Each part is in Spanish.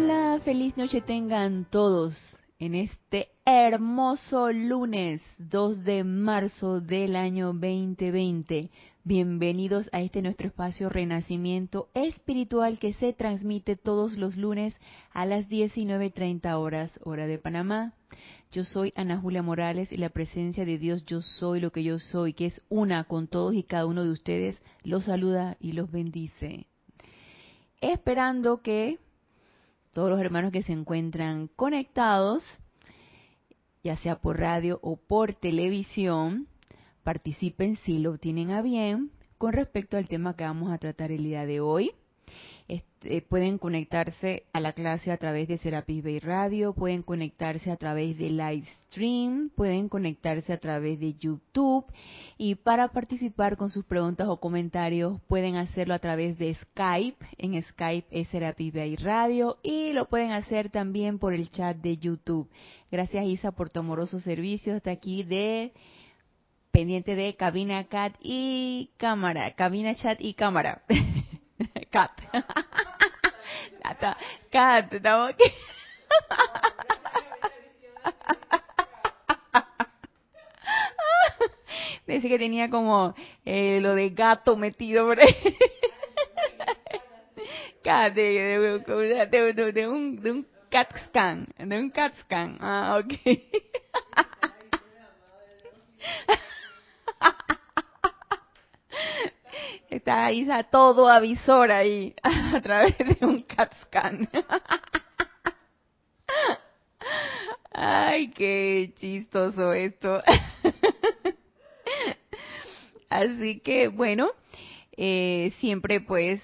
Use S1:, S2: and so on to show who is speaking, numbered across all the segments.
S1: Hola, feliz noche tengan todos en este hermoso lunes 2 de marzo del año 2020. Bienvenidos a este nuestro espacio Renacimiento Espiritual que se transmite todos los lunes a las 19.30 horas hora de Panamá. Yo soy Ana Julia Morales y la presencia de Dios Yo Soy lo que yo soy, que es una con todos y cada uno de ustedes, los saluda y los bendice. Esperando que todos los hermanos que se encuentran conectados, ya sea por radio o por televisión, participen si lo tienen a bien con respecto al tema que vamos a tratar el día de hoy. Este, pueden conectarse a la clase a través de Serapis Bay Radio, pueden conectarse a través de Livestream, pueden conectarse a través de YouTube y para participar con sus preguntas o comentarios pueden hacerlo a través de Skype. En Skype es Serapis Bay Radio y lo pueden hacer también por el chat de YouTube. Gracias Isa por tu amoroso servicio hasta aquí de pendiente de cabina cat y cámara, cabina chat y cámara. cat. cat, estamos aquí. Dice que tenía como eh, lo de gato metido por ahí. Cat, de, de, de, un, de un cat scan, de un cat scan. Ah, ok. Está ahí está todo avisor ahí a través de un CAT scan. Ay, qué chistoso esto. Así que bueno, eh, siempre pues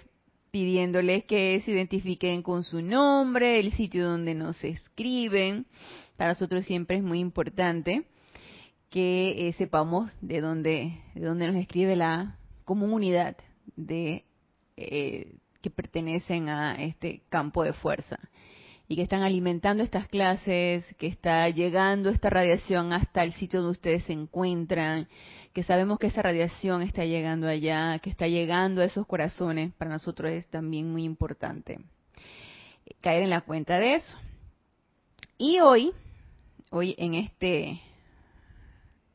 S1: pidiéndoles que se identifiquen con su nombre, el sitio donde nos escriben. Para nosotros siempre es muy importante que eh, sepamos de dónde, de dónde nos escribe la comunidad de eh, que pertenecen a este campo de fuerza y que están alimentando estas clases, que está llegando esta radiación hasta el sitio donde ustedes se encuentran, que sabemos que esa radiación está llegando allá, que está llegando a esos corazones, para nosotros es también muy importante caer en la cuenta de eso. Y hoy, hoy en este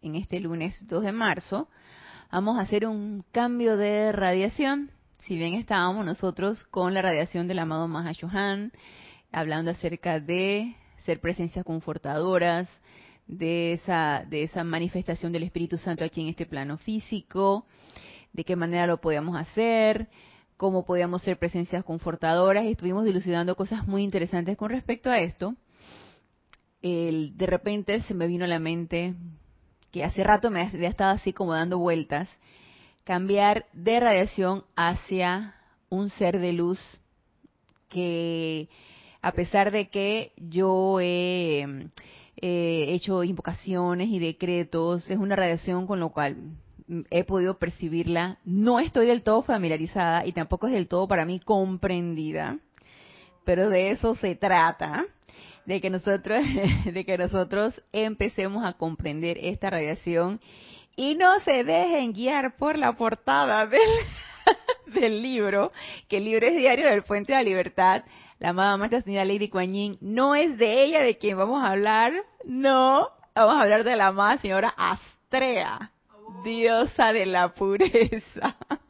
S1: en este lunes 2 de marzo, vamos a hacer un cambio de radiación. Si bien estábamos nosotros con la radiación del amado Mahashohan, hablando acerca de ser presencias confortadoras, de esa, de esa manifestación del Espíritu Santo aquí en este plano físico, de qué manera lo podíamos hacer, cómo podíamos ser presencias confortadoras, y estuvimos dilucidando cosas muy interesantes con respecto a esto. El, de repente se me vino a la mente que hace rato me había estado así como dando vueltas, cambiar de radiación hacia un ser de luz que a pesar de que yo he hecho invocaciones y decretos, es una radiación con lo cual he podido percibirla, no estoy del todo familiarizada y tampoco es del todo para mí comprendida, pero de eso se trata de que nosotros, de que nosotros empecemos a comprender esta radiación y no se dejen guiar por la portada del, del libro, que el libro es Diario del Fuente de la Libertad. La amada Maestra Señora Lady Kuan no es de ella de quien vamos a hablar, no, vamos a hablar de la amada señora Astrea, diosa de la pureza.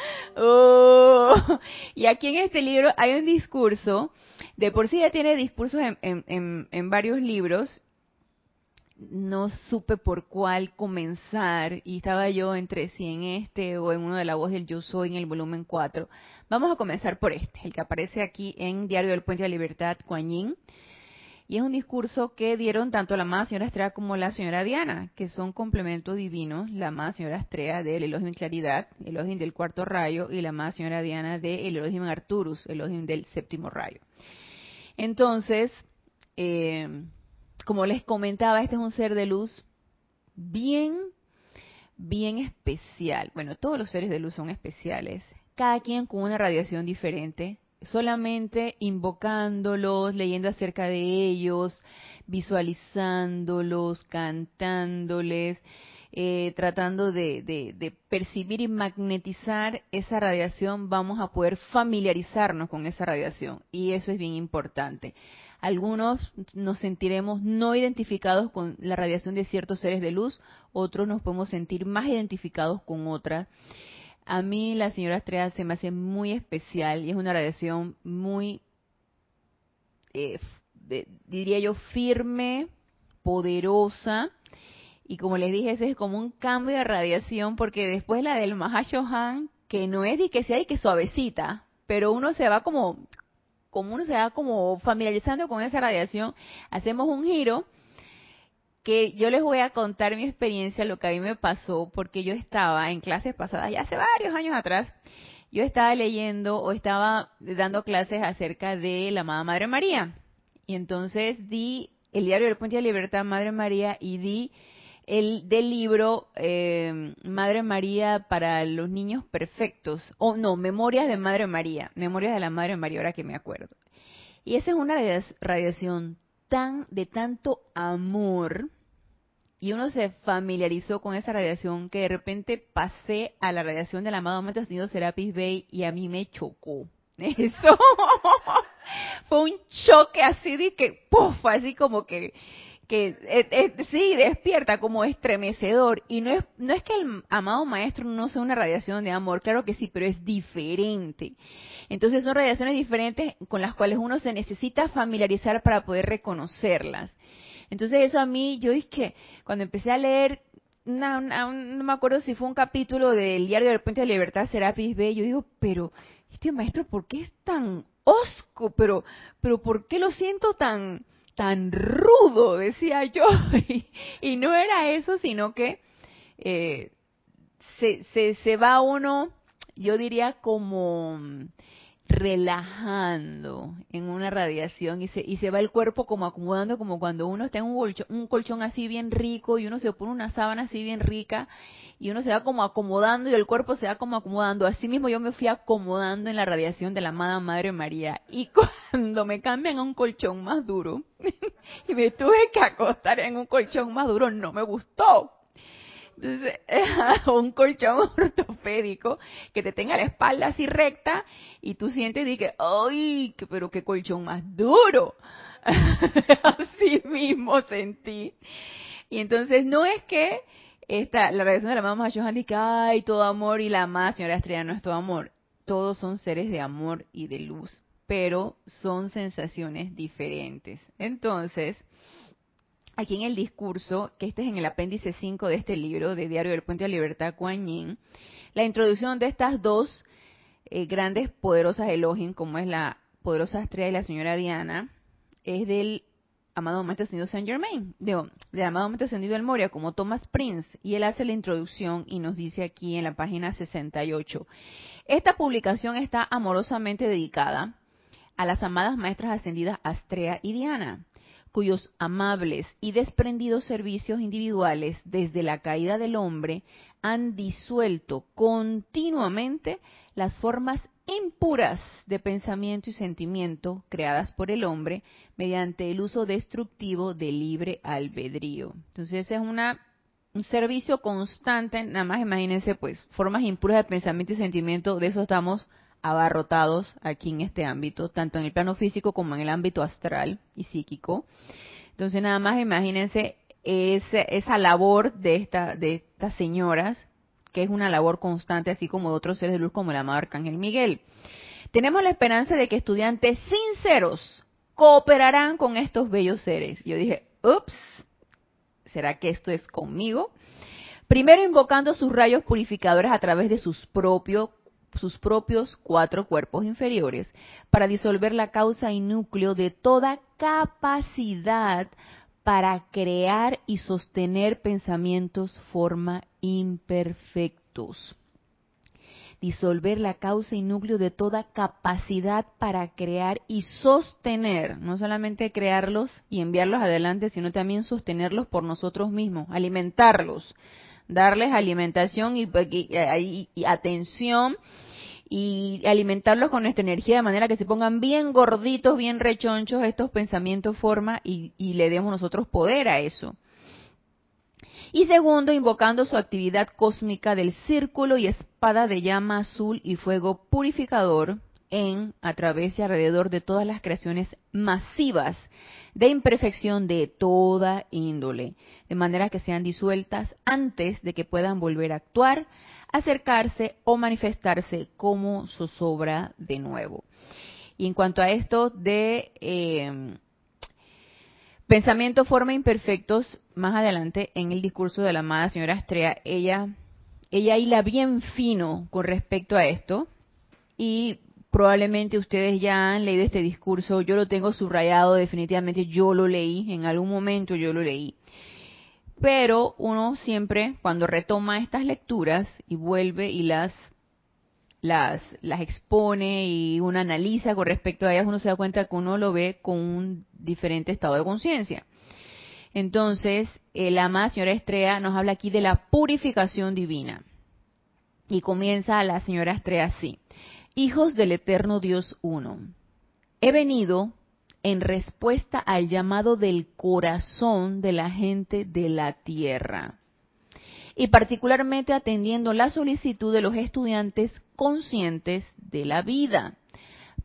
S1: Oh, y aquí en este libro hay un discurso de por sí ya tiene discursos en, varios libros. No supe por cuál comenzar y estaba yo entre si en este o en uno de la voz del Yo Soy en el volumen 4. Vamos a comenzar por este, el que aparece aquí en Diario del Puente de la Libertad, Kuan y es un discurso que dieron tanto la amada señora Estrella como la señora Diana, que son complementos divinos, la amada señora Estrella del Elohim en Claridad, el Elohim del cuarto rayo, y la amada señora Diana del el Elohim Arturus, el Elohim del séptimo rayo. Entonces, eh, como les comentaba, este es un ser de luz bien, bien especial. Bueno, todos los seres de luz son especiales, cada quien con una radiación diferente. Solamente invocándolos, leyendo acerca de ellos, visualizándolos, cantándoles, eh, tratando de, de, percibir y magnetizar esa radiación, vamos a poder familiarizarnos con esa radiación. Y eso es bien importante. Algunos nos sentiremos no identificados con la radiación de ciertos seres de luz, otros nos podemos sentir más identificados con otras. A mí la señora Estrella se me hace muy especial y es una radiación muy, eh, diría yo, firme, poderosa. Y como les dije, ese es como un cambio de radiación, porque después la del Mahashohan, que no es de que sea y que suavecita, pero uno se va como, como uno se va como familiarizando con esa radiación, hacemos un giro que yo les voy a contar mi experiencia, lo que a mí me pasó, porque yo estaba en clases pasadas, ya hace varios años atrás, yo estaba leyendo o estaba dando clases acerca de la amada Madre María. Y entonces di el diario del Puente de Libertad Madre María y di el del libro eh, Madre María para los niños perfectos, o no, Memorias de Madre María, Memorias de la Madre María, ahora que me acuerdo. Y esa es una radiación tan de tanto amor y uno se familiarizó con esa radiación que de repente pasé a la radiación del amado Maestro Ascendido Serapis Bay y a mí me chocó. Eso fue un choque así de que, ¡puf! Así como que que eh, eh, sí despierta como estremecedor. Y no es no es que el amado maestro no sea una radiación de amor claro que sí pero es diferente. Entonces son radiaciones diferentes con las cuales uno se necesita familiarizar para poder reconocerlas. Entonces eso a mí yo es que cuando empecé a leer no, me acuerdo si fue un capítulo del diario del puente de libertad Serapis B yo digo pero este maestro por qué es tan osco pero pero por qué lo siento tan tan rudo, decía yo. y, no era eso, sino que eh, se, se, se va uno, yo diría como relajando en una radiación y se, y se va el cuerpo como acomodando como cuando uno está en un colchón, un colchón así bien rico y uno se pone una sábana así bien rica y uno se va como acomodando y el cuerpo se va como acomodando. Así mismo yo me fui acomodando en la radiación de la amada Madre María y cuando me cambian a un colchón más duro y me tuve que acostar en un colchón más duro no me gustó un colchón ortopédico que te tenga la espalda así recta y tú sientes y dices, ¡ay! Pero qué colchón más duro. así mismo sentí. Y entonces no es que esta, la reacción de la mamá Johan dice, ¡ay! Todo amor y la más, señora Estrella, no es todo amor. Todos son seres de amor y de luz, pero son sensaciones diferentes. Entonces, aquí en el discurso, que este es en el apéndice 5 de este libro, de Diario del Puente de Libertad, Kuan Yin, la introducción de estas dos eh, grandes, poderosas Elohim, como es la poderosa estrella y la señora Diana, es del amado Maestro Ascendido Saint Germain, de, del amado Maestro Ascendido del Moria, como Thomas Prince, y él hace la introducción y nos dice aquí en la página 68. Esta publicación está amorosamente dedicada a las amadas maestras ascendidas Astrea y Diana, cuyos amables y desprendidos servicios individuales desde la caída del hombre han disuelto continuamente las formas impuras de pensamiento y sentimiento creadas por el hombre mediante el uso destructivo del libre albedrío. Entonces es una un servicio constante, nada más imagínense pues formas impuras de pensamiento y sentimiento, de eso estamos abarrotados aquí en este ámbito, tanto en el plano físico como en el ámbito astral y psíquico. Entonces, nada más imagínense esa labor de, de estas señoras, que es una labor constante, así como de otros seres de luz como el amado Arcángel Miguel. Tenemos la esperanza de que estudiantes sinceros cooperarán con estos bellos seres. Yo dije, ups, ¿será que esto es conmigo? Primero invocando sus rayos purificadores a través de sus propios sus propios cuatro cuerpos inferiores para disolver la causa y núcleo de toda capacidad para crear y sostener pensamientos forma imperfectos. Disolver la causa y núcleo de toda capacidad para crear y sostener, no solamente crearlos y enviarlos adelante, sino también sostenerlos por nosotros mismos, alimentarlos, darles alimentación y, atención y alimentarlos con nuestra energía de manera que se pongan bien gorditos, bien rechonchos estos pensamientos forma y, y le demos nosotros poder a eso. Y segundo, invocando su actividad cósmica del círculo y espada de llama azul y fuego purificador en, a través y alrededor de todas las creaciones masivas de imperfección de toda índole, de manera que sean disueltas antes de que puedan volver a actuar, acercarse o manifestarse como zozobra de nuevo. Y en cuanto a esto de eh, pensamiento, forma imperfectos, más adelante en el discurso de la amada señora Estrella, ella, ella hila bien fino con respecto a esto y probablemente ustedes ya han leído este discurso, yo lo tengo subrayado definitivamente, yo lo leí, en algún momento yo lo leí. Pero uno siempre, cuando retoma estas lecturas y vuelve y las, las, las expone y uno analiza con respecto a ellas, uno se da cuenta que uno lo ve con un diferente estado de conciencia. Entonces, la amada señora Estrella nos habla aquí de la purificación divina. Y comienza la señora Estrella así. Hijos del eterno Dios uno, he venido en respuesta al llamado del corazón de la gente de la tierra y particularmente atendiendo la solicitud de los estudiantes conscientes de la vida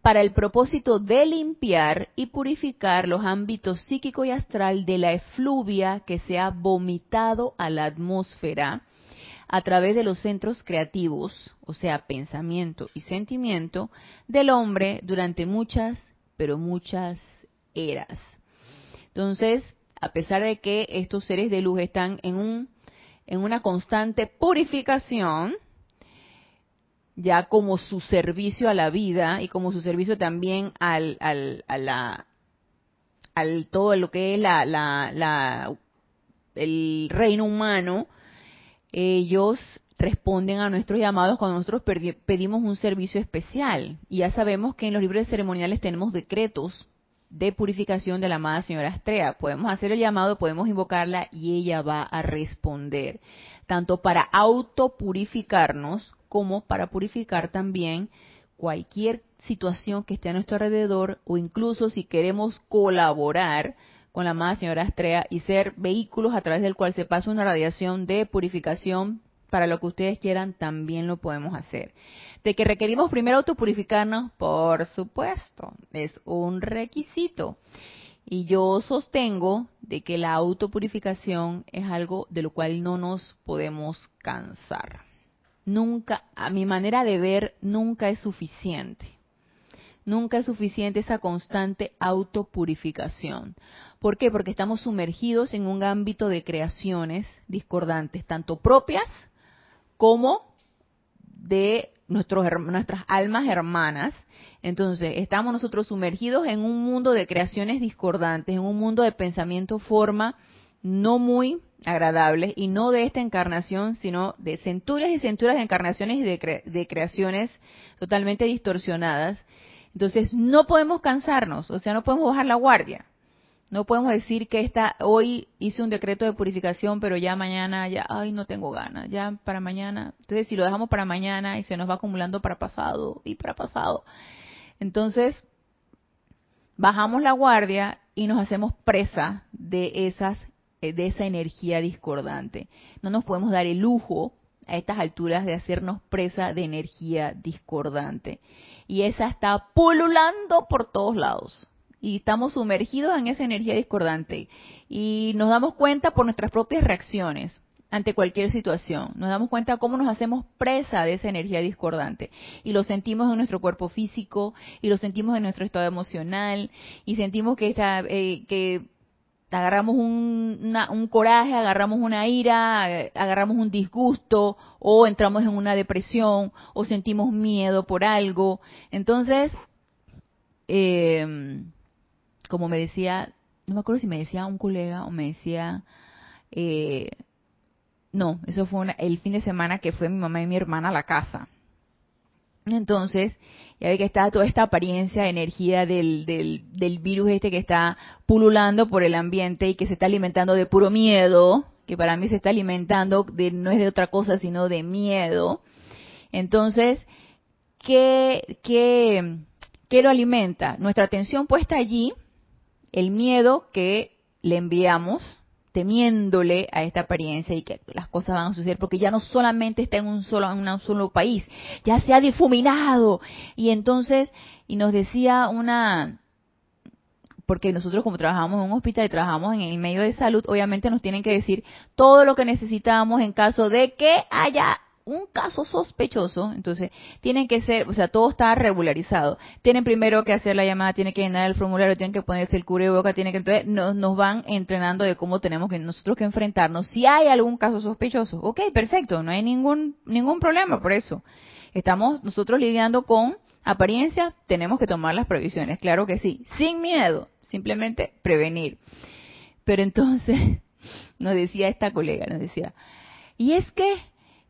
S1: para el propósito de limpiar y purificar los ámbitos psíquico y astral de la efluvia que se ha vomitado a la atmósfera a través de los centros creativos, o sea, pensamiento y sentimiento, del hombre durante muchas pero muchas eras. Entonces, a pesar de que estos seres de luz están en, un, en una constante purificación, ya como su servicio a la vida y como su servicio también al, al, a la, al todo lo que es la, la, la, el reino humano, ellos responden a nuestros llamados cuando nosotros pedimos un servicio especial. Y ya sabemos que en los libros ceremoniales tenemos decretos de purificación de la amada señora Astrea. Podemos hacer el llamado, podemos invocarla y ella va a responder, tanto para autopurificarnos como para purificar también cualquier situación que esté a nuestro alrededor o incluso si queremos colaborar con la amada señora Astrea y ser vehículos a través del cual se pasa una radiación de purificación para lo que ustedes quieran, también lo podemos hacer. De que requerimos primero autopurificarnos, por supuesto, es un requisito. Y yo sostengo de que la autopurificación es algo de lo cual no nos podemos cansar. Nunca, a mi manera de ver, nunca es suficiente. Nunca es suficiente esa constante autopurificación. ¿Por qué? Porque estamos sumergidos en un ámbito de creaciones discordantes, tanto propias como de nuestros, nuestras almas hermanas. Entonces, estamos nosotros sumergidos en un mundo de creaciones discordantes, en un mundo de pensamiento forma no muy agradables y no de esta encarnación, sino de centurias y centurias de encarnaciones y de, de creaciones totalmente distorsionadas. Entonces, no podemos cansarnos, o sea, no podemos bajar la guardia. No podemos decir que esta, hoy hice un decreto de purificación, pero ya mañana, ya, ay, no tengo ganas, ya para mañana. Entonces, si lo dejamos para mañana y se nos va acumulando para pasado y para pasado, entonces bajamos la guardia y nos hacemos presa de esas eh, de esa energía discordante. No nos podemos dar el lujo a estas alturas de hacernos presa de energía discordante. Y esa está pululando por todos lados. Y estamos sumergidos en esa energía discordante. Y nos damos cuenta por nuestras propias reacciones ante cualquier situación. Nos damos cuenta cómo nos hacemos presa de esa energía discordante. Y lo sentimos en nuestro cuerpo físico y lo sentimos en nuestro estado emocional y sentimos que, está, eh, que agarramos un, coraje, agarramos una ira, agarramos un disgusto o entramos en una depresión o sentimos miedo por algo. Entonces, eh, como me decía, no me acuerdo si me decía un colega o me decía, eh, no, eso fue el fin de semana que fue mi mamá y mi hermana a la casa. Entonces, ya ve que está toda esta apariencia de energía del, del, del virus este que está pululando por el ambiente y que se está alimentando de puro miedo, que para mí se está alimentando de, no es de otra cosa sino de miedo. Entonces, ¿qué, qué, qué lo alimenta? Nuestra atención puesta allí, el miedo que le enviamos, temiéndole a esta apariencia y que las cosas van a suceder porque ya no solamente está en un solo en un solo país, ya se ha difuminado. Y entonces y nos decía una porque nosotros como trabajamos en un hospital y trabajamos en el medio de salud, obviamente nos tienen que decir todo lo que necesitamos en caso de que haya un caso sospechoso, entonces tienen que ser, o sea, todo está regularizado. Tienen primero que hacer la llamada, tienen que llenar el formulario, tienen que ponerse el boca, tienen que entonces nos, nos van entrenando de cómo tenemos que nosotros que enfrentarnos si hay algún caso sospechoso. Ok, perfecto, no hay ningún ningún problema por eso. Estamos nosotros lidiando con apariencias, tenemos que tomar las previsiones, claro que sí, sin miedo, simplemente prevenir. Pero entonces nos decía esta colega, nos decía, y es que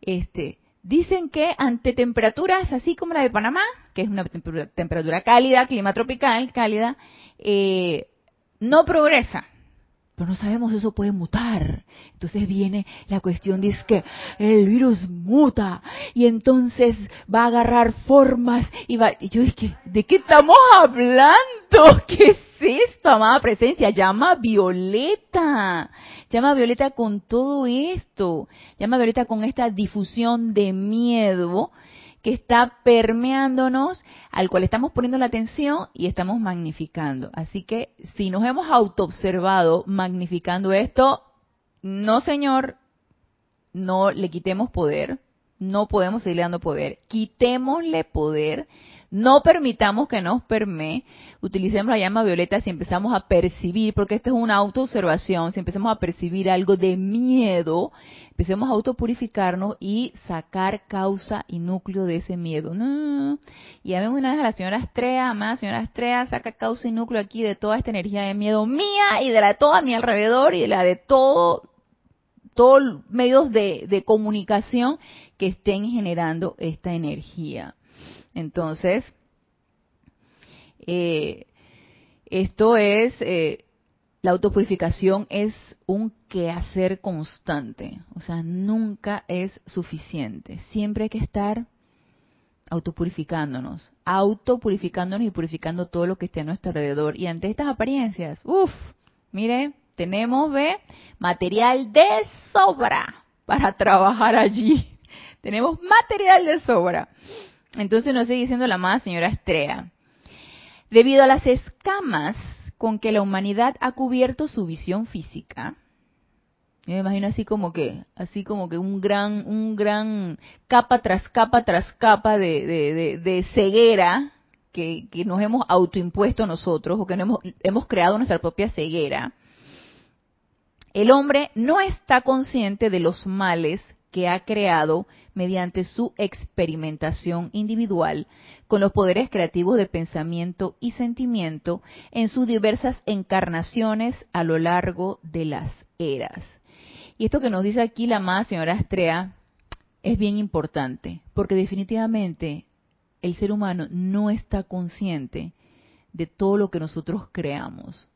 S1: este, dicen que ante temperaturas así como la de Panamá, que es una temperatura cálida, clima tropical, cálida, eh, no progresa. Pero no sabemos si eso puede mutar. Entonces viene la cuestión, dice que el virus muta y entonces va a agarrar formas y va... Y yo dije, ¿de qué estamos hablando? ¿Qué es esto, amada presencia? Llama Violeta. Llama Violeta con todo esto. Llama Violeta con esta difusión de miedo que está permeándonos, al cual estamos poniendo la atención y estamos magnificando. Así que si nos hemos autoobservado magnificando esto, no señor, no le quitemos poder, no podemos seguirle dando poder, quitémosle poder no permitamos que nos permee. Utilicemos la llama violeta si empezamos a percibir, porque esto es una autoobservación, si empezamos a percibir algo de miedo, empecemos a autopurificarnos y sacar causa y núcleo de ese miedo. No, y vemos una vez a la señora Astrea, amada señora Astrea, saca causa y núcleo aquí de toda esta energía de miedo mía y de la de toda a mi alrededor y de la de todo todos medios de, de comunicación que estén generando esta energía. Entonces, eh, esto es, eh, la autopurificación es un quehacer constante, o sea, nunca es suficiente. Siempre hay que estar autopurificándonos, autopurificándonos y purificando todo lo que esté a nuestro alrededor. Y ante estas apariencias, uff, mire, tenemos ve, material de sobra para trabajar allí. Tenemos material de sobra. Entonces nos sigue diciendo la amada señora Estrella. Debido a las escamas con que la humanidad ha cubierto su visión física, yo me imagino así como que, así como que un gran, un gran capa tras capa tras capa de, ceguera que, que, nos hemos autoimpuesto nosotros o que hemos, hemos creado nuestra propia ceguera. El hombre no está consciente de los males que ha creado mediante su experimentación individual con los poderes creativos de pensamiento y sentimiento en sus diversas encarnaciones a lo largo de las eras. Y esto que nos dice aquí la más señora Astrea es bien importante, porque definitivamente el ser humano no está consciente de todo lo que nosotros creamos.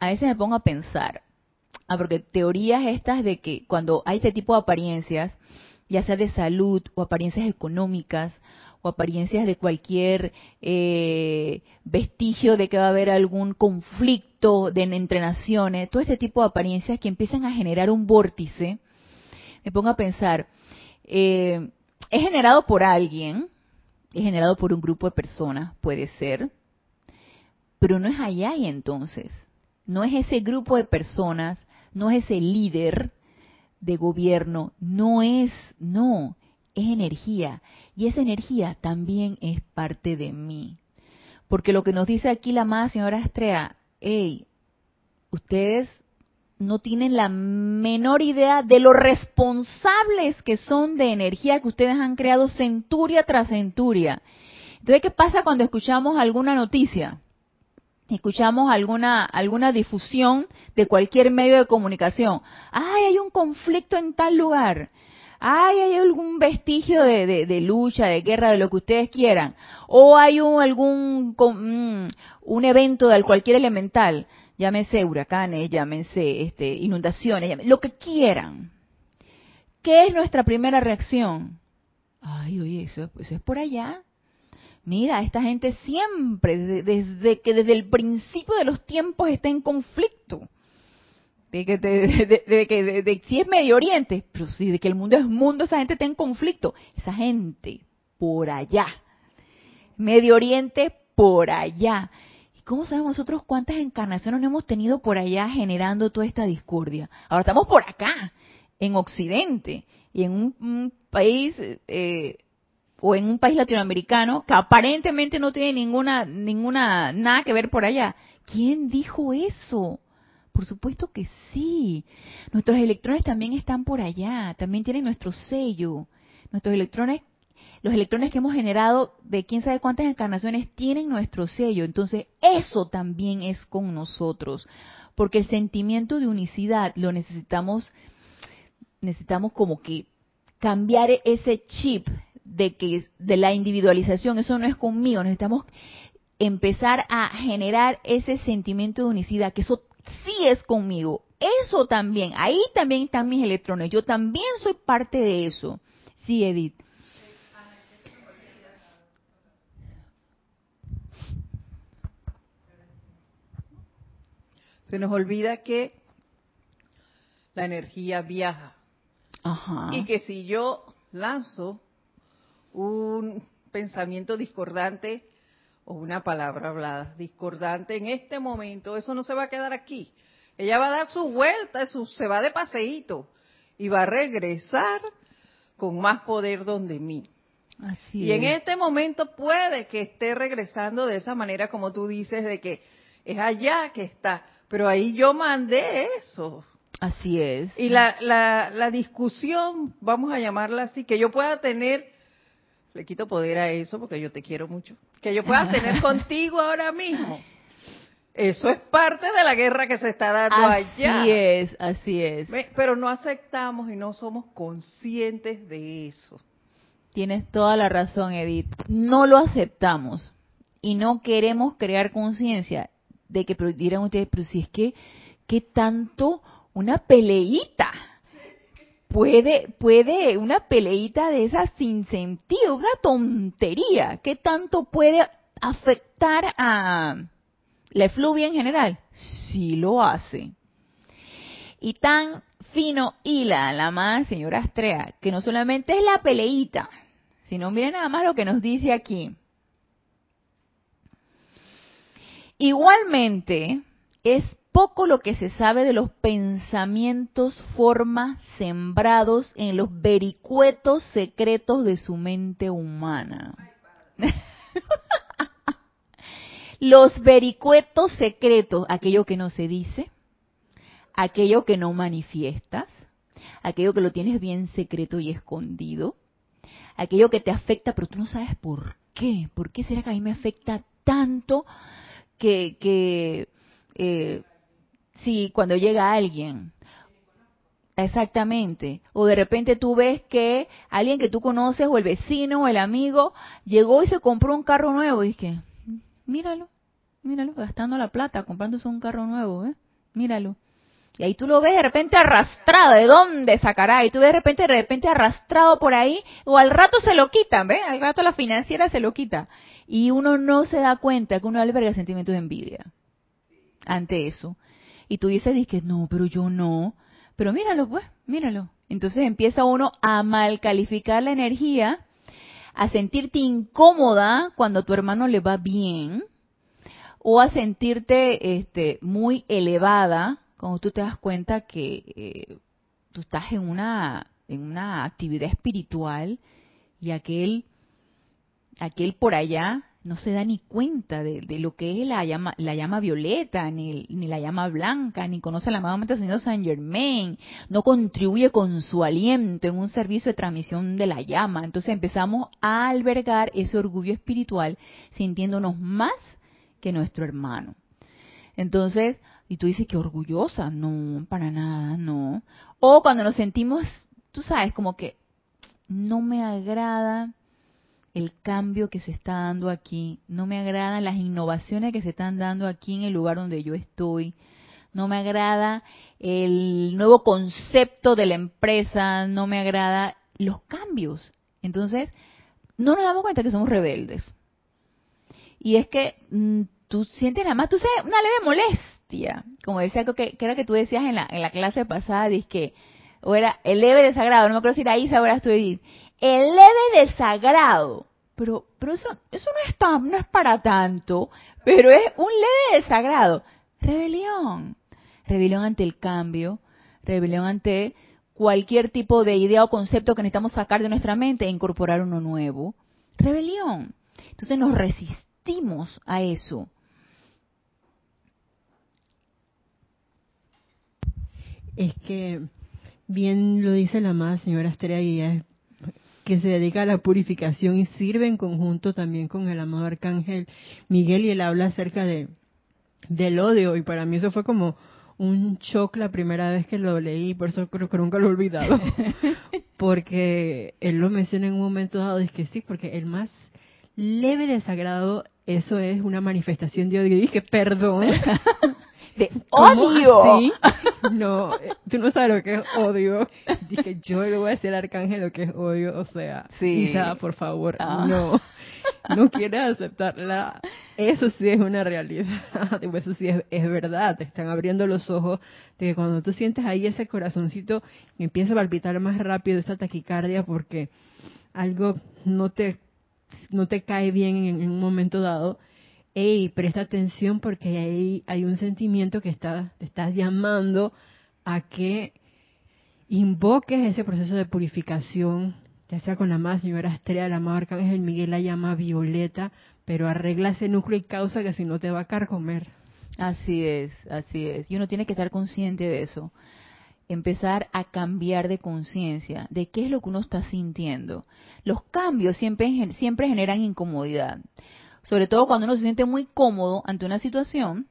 S1: A veces me pongo a pensar, Ah, porque teorías estas de que cuando hay este tipo de apariencias, ya sea de salud o apariencias económicas o apariencias de cualquier eh, vestigio de que va a haber algún conflicto de entre naciones, todo este tipo de apariencias que empiezan a generar un vórtice, me pongo a pensar, eh, es generado por alguien, es generado por un grupo de personas, puede ser, pero no es allá y entonces, no es ese grupo de personas no es ese líder de gobierno, no es, no, es energía. Y esa energía también es parte de mí. Porque lo que nos dice aquí la amada señora Estrella, hey, ustedes no tienen la menor idea de lo responsables que son de energía que ustedes han creado centuria tras centuria. Entonces, ¿qué pasa cuando escuchamos alguna noticia? Escuchamos alguna alguna difusión de cualquier medio de comunicación. Ay, hay un conflicto en tal lugar. Ay, hay algún vestigio de, lucha, de guerra, de lo que ustedes quieran. O hay un, algún mm, un evento de cualquier elemental. Llámese huracanes, llámense este, inundaciones, lo que quieran. ¿Qué es nuestra primera reacción? Ay, oye, eso, eso es por allá mira, esta gente siempre, desde, que desde el principio de los tiempos está en conflicto. de que, de, de, si es Medio Oriente, pero si de que el mundo es mundo, esa gente está en conflicto. Esa gente por allá. Medio Oriente por allá. ¿Y cómo sabemos nosotros cuántas encarnaciones hemos tenido por allá generando toda esta discordia? Ahora estamos por acá, en Occidente, y en un, país eh, o en un país latinoamericano que aparentemente no tiene ninguna, ninguna, nada que ver por allá. ¿Quién dijo eso? Por supuesto que sí. Nuestros electrones también están por allá, también tienen nuestro sello. Nuestros electrones, los electrones que hemos generado de quién sabe cuántas encarnaciones tienen nuestro sello. Entonces, eso también es con nosotros. Porque el sentimiento de unicidad lo necesitamos, necesitamos como que cambiar ese chip de que de la individualización, eso no es conmigo, necesitamos empezar a generar ese sentimiento de unicidad, que eso sí es conmigo. Eso también, ahí también están mis electrones. Yo también soy parte de eso. Sí, Edith.
S2: Se nos olvida que la energía viaja. Ajá. Y que si yo lanzo un pensamiento discordante o una palabra hablada discordante en este momento, eso no se va a quedar aquí. Ella va a dar su vuelta, se va de paseíto y va a regresar con más poder donde mí. y en este momento puede que esté regresando de esa manera como tú dices, de que es allá que está, pero ahí yo mandé eso.
S1: Así es.
S2: Y la, la, la discusión, vamos a llamarla así, que yo pueda tener, le quito poder a eso porque yo te quiero mucho, que yo pueda tener contigo ahora mismo. Eso es parte de la guerra que se está dando allá.
S1: Así es, así es.
S2: Pero no aceptamos y no somos conscientes de eso.
S1: Tienes toda la razón, Edith. No lo aceptamos y no queremos crear conciencia de que, dirán ustedes, pero si es que, ¿qué tanto una peleita? Puede, puede, una peleita de esas sin sentido, una tontería, ¿qué tanto puede afectar a la efluvia en general? Sí lo hace. Y tan fino hila la más señora Astrea, que no solamente es la peleita, sino miren nada más lo que nos dice aquí. Igualmente, es poco lo que se sabe de los pensamientos, formas sembrados en los vericuetos secretos de su mente humana. los vericuetos secretos, aquello que no se dice, aquello que no manifiestas, aquello que lo tienes bien secreto y escondido, aquello que te afecta, pero tú no sabes por qué. ¿Por qué será que a mí me afecta tanto que, que eh, Sí, cuando llega alguien. Exactamente. O de repente tú ves que alguien que tú conoces, o el vecino, o el amigo, llegó y se compró un carro nuevo. Y que, míralo, míralo, gastando la plata, comprándose un carro nuevo, ¿eh? Míralo. Y ahí tú lo ves de repente arrastrado, ¿de dónde sacará? Y tú ves de repente, de repente arrastrado por ahí, o al rato se lo quitan, ¿ves? Al rato la financiera se lo quita. Y uno no se da cuenta que uno alberga sentimientos de envidia ante eso. Y tú dices, que no, pero yo no. Pero míralo, pues, míralo. Entonces empieza uno a mal calificar la energía, a sentirte incómoda cuando tu hermano le va bien, o a sentirte este, muy elevada cuando tú te das cuenta que eh, tú estás en una, en una actividad espiritual y aquel, aquel por allá no se da ni cuenta de, lo que es la llama, la llama violeta, ni, la llama blanca, ni conoce la amado Señor San Germain, no contribuye con su aliento en un servicio de transmisión de la llama. Entonces empezamos a albergar ese orgullo espiritual sintiéndonos más que nuestro hermano. Entonces, y tú dices que orgullosa, no, para nada, no. O cuando nos sentimos, tú sabes, como que no me agrada el cambio que se está dando aquí, no me agradan las innovaciones que se están dando aquí en el lugar donde yo estoy, no me agrada el nuevo concepto de la empresa, no me agrada los cambios. Entonces, no nos damos cuenta que somos rebeldes. Y es que mm, tú sientes nada más, tú sabes, una leve molestia. Como decía, que, era que tú decías en la, en la clase pasada, dice que, o era el leve desagrado, no me acuerdo si era Isa, ahora estoy el leve desagrado. Pero, pero eso, eso no es no es para tanto, pero es un leve desagrado. Rebelión. Rebelión ante el cambio, rebelión ante cualquier tipo de idea o concepto que necesitamos sacar de nuestra mente e incorporar uno nuevo. Rebelión. Entonces nos resistimos a eso.
S3: Es que bien lo dice la amada señora Estrella que se dedica a la purificación y sirve en conjunto también con el amado arcángel Miguel y él habla acerca de del odio y para mí eso fue como un shock la primera vez que lo leí, por eso creo que nunca lo he olvidado, porque él lo menciona en un momento dado, es que sí, porque el más leve desagrado, eso es una manifestación de odio. Y dije, perdón.
S1: de odio.
S3: No, tú no sabes lo que es odio. Dije, yo le voy a decir al arcángel lo que es odio, o sea, sí. Isa, por favor, ah. no. No quieres aceptarla. Eso sí es una realidad. Eso sí es, es, verdad. Te están abriendo los ojos de que cuando tú sientes ahí ese corazoncito empieza a palpitar más rápido, esa taquicardia, porque algo no te, no te cae bien en un momento dado hey, presta atención porque ahí hay un sentimiento que está, te estás llamando a que invoques ese proceso de purificación, ya sea con la más señora Estrella, la más Arcángel Miguel la llama Violeta, pero arregla ese núcleo y causa que si no te va a carcomer.
S1: Así es, así es. Y uno tiene que estar consciente de eso. Empezar a cambiar de conciencia, de qué es lo que uno está sintiendo. Los cambios siempre, siempre generan incomodidad sobre todo cuando uno se siente muy cómodo ante una situación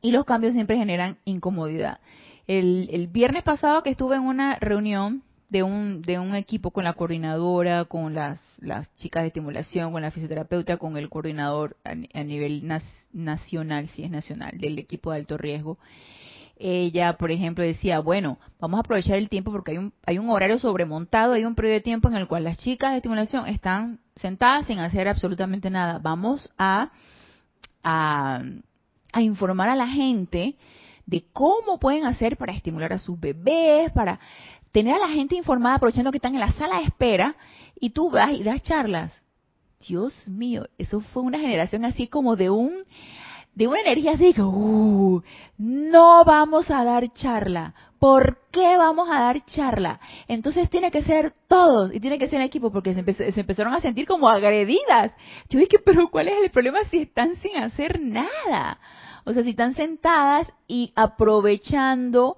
S1: y los cambios siempre generan incomodidad. El, viernes pasado que estuve en una reunión de un, de un equipo con la coordinadora, con las, las chicas de estimulación, con la fisioterapeuta, con el coordinador a, nivel nacional, si es nacional, del equipo de alto riesgo. Ella, por ejemplo, decía, bueno, vamos a aprovechar el tiempo porque hay un, hay un horario sobremontado, hay un periodo de tiempo en el cual las chicas de estimulación están sentadas sin hacer absolutamente nada. Vamos a, a, informar a la gente de cómo pueden hacer para estimular a sus bebés, para tener a la gente informada aprovechando que están en la sala de espera y tú vas y das charlas. Dios mío, eso fue una generación así como de un de una energía así uh, no vamos a dar charla, ¿Por qué vamos a dar charla? Entonces tiene que ser todos y tiene que ser en equipo porque se, empezaron a sentir como agredidas. Yo dije, pero ¿cuál es el problema si están sin hacer nada? O sea, si están sentadas y aprovechando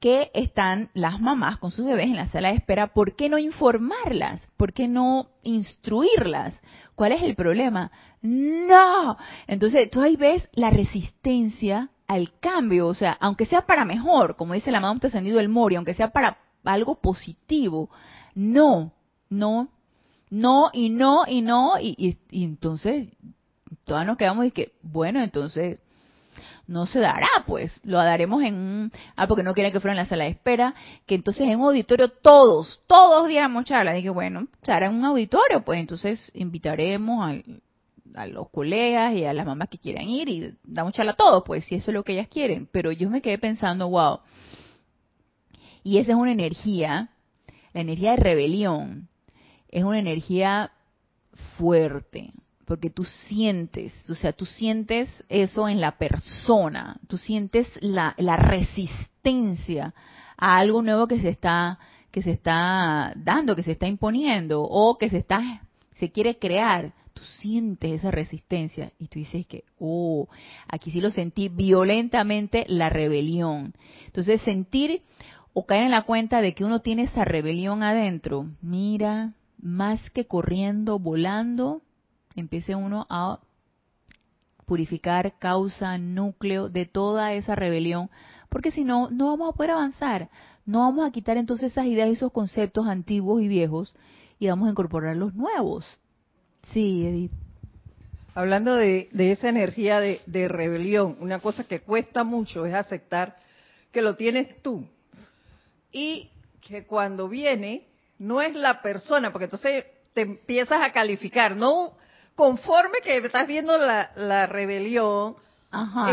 S1: que están las mamás con sus bebés en la sala de espera, ¿por qué no informarlas? ¿Por qué no instruirlas? ¿Cuál es el problema? No. Entonces, tú ahí ves la resistencia al cambio, o sea, aunque sea para mejor, como dice la mamá trascendido del Mori, aunque sea para algo positivo, no, no, no y no y no, y, entonces todas nos quedamos y que, bueno, entonces no se dará, pues, lo daremos en un, ah, porque no quieren que fuera en la sala de espera, que entonces en un auditorio todos, todos diéramos charla, dije, bueno, se hará en un auditorio, pues entonces invitaremos a los colegas y a las mamás que quieran ir y damos charla a todos, pues si eso es lo que ellas quieren. Pero yo me quedé pensando, wow, y esa es una energía, la energía de rebelión, es una energía fuerte, porque tú sientes, o sea, tú sientes eso en la persona, tú sientes la, la resistencia a algo nuevo que se está que se está dando, que se está imponiendo o que se está se quiere crear tú sientes esa resistencia y tú dices que, oh, aquí sí lo sentí violentamente la rebelión. Entonces sentir o caer en la cuenta de que uno tiene esa rebelión adentro, mira, más que corriendo, volando, empiece uno a purificar causa, núcleo de toda esa rebelión, porque si no, no vamos a poder avanzar, no vamos a quitar entonces esas ideas y esos conceptos antiguos y viejos y vamos a incorporar los nuevos. Sí, Edith.
S2: Hablando de, esa energía de, rebelión, una cosa que cuesta mucho es aceptar que lo tienes tú. Y que cuando viene, no es la persona, porque entonces te empiezas a calificar, no conforme que estás viendo la, rebelión,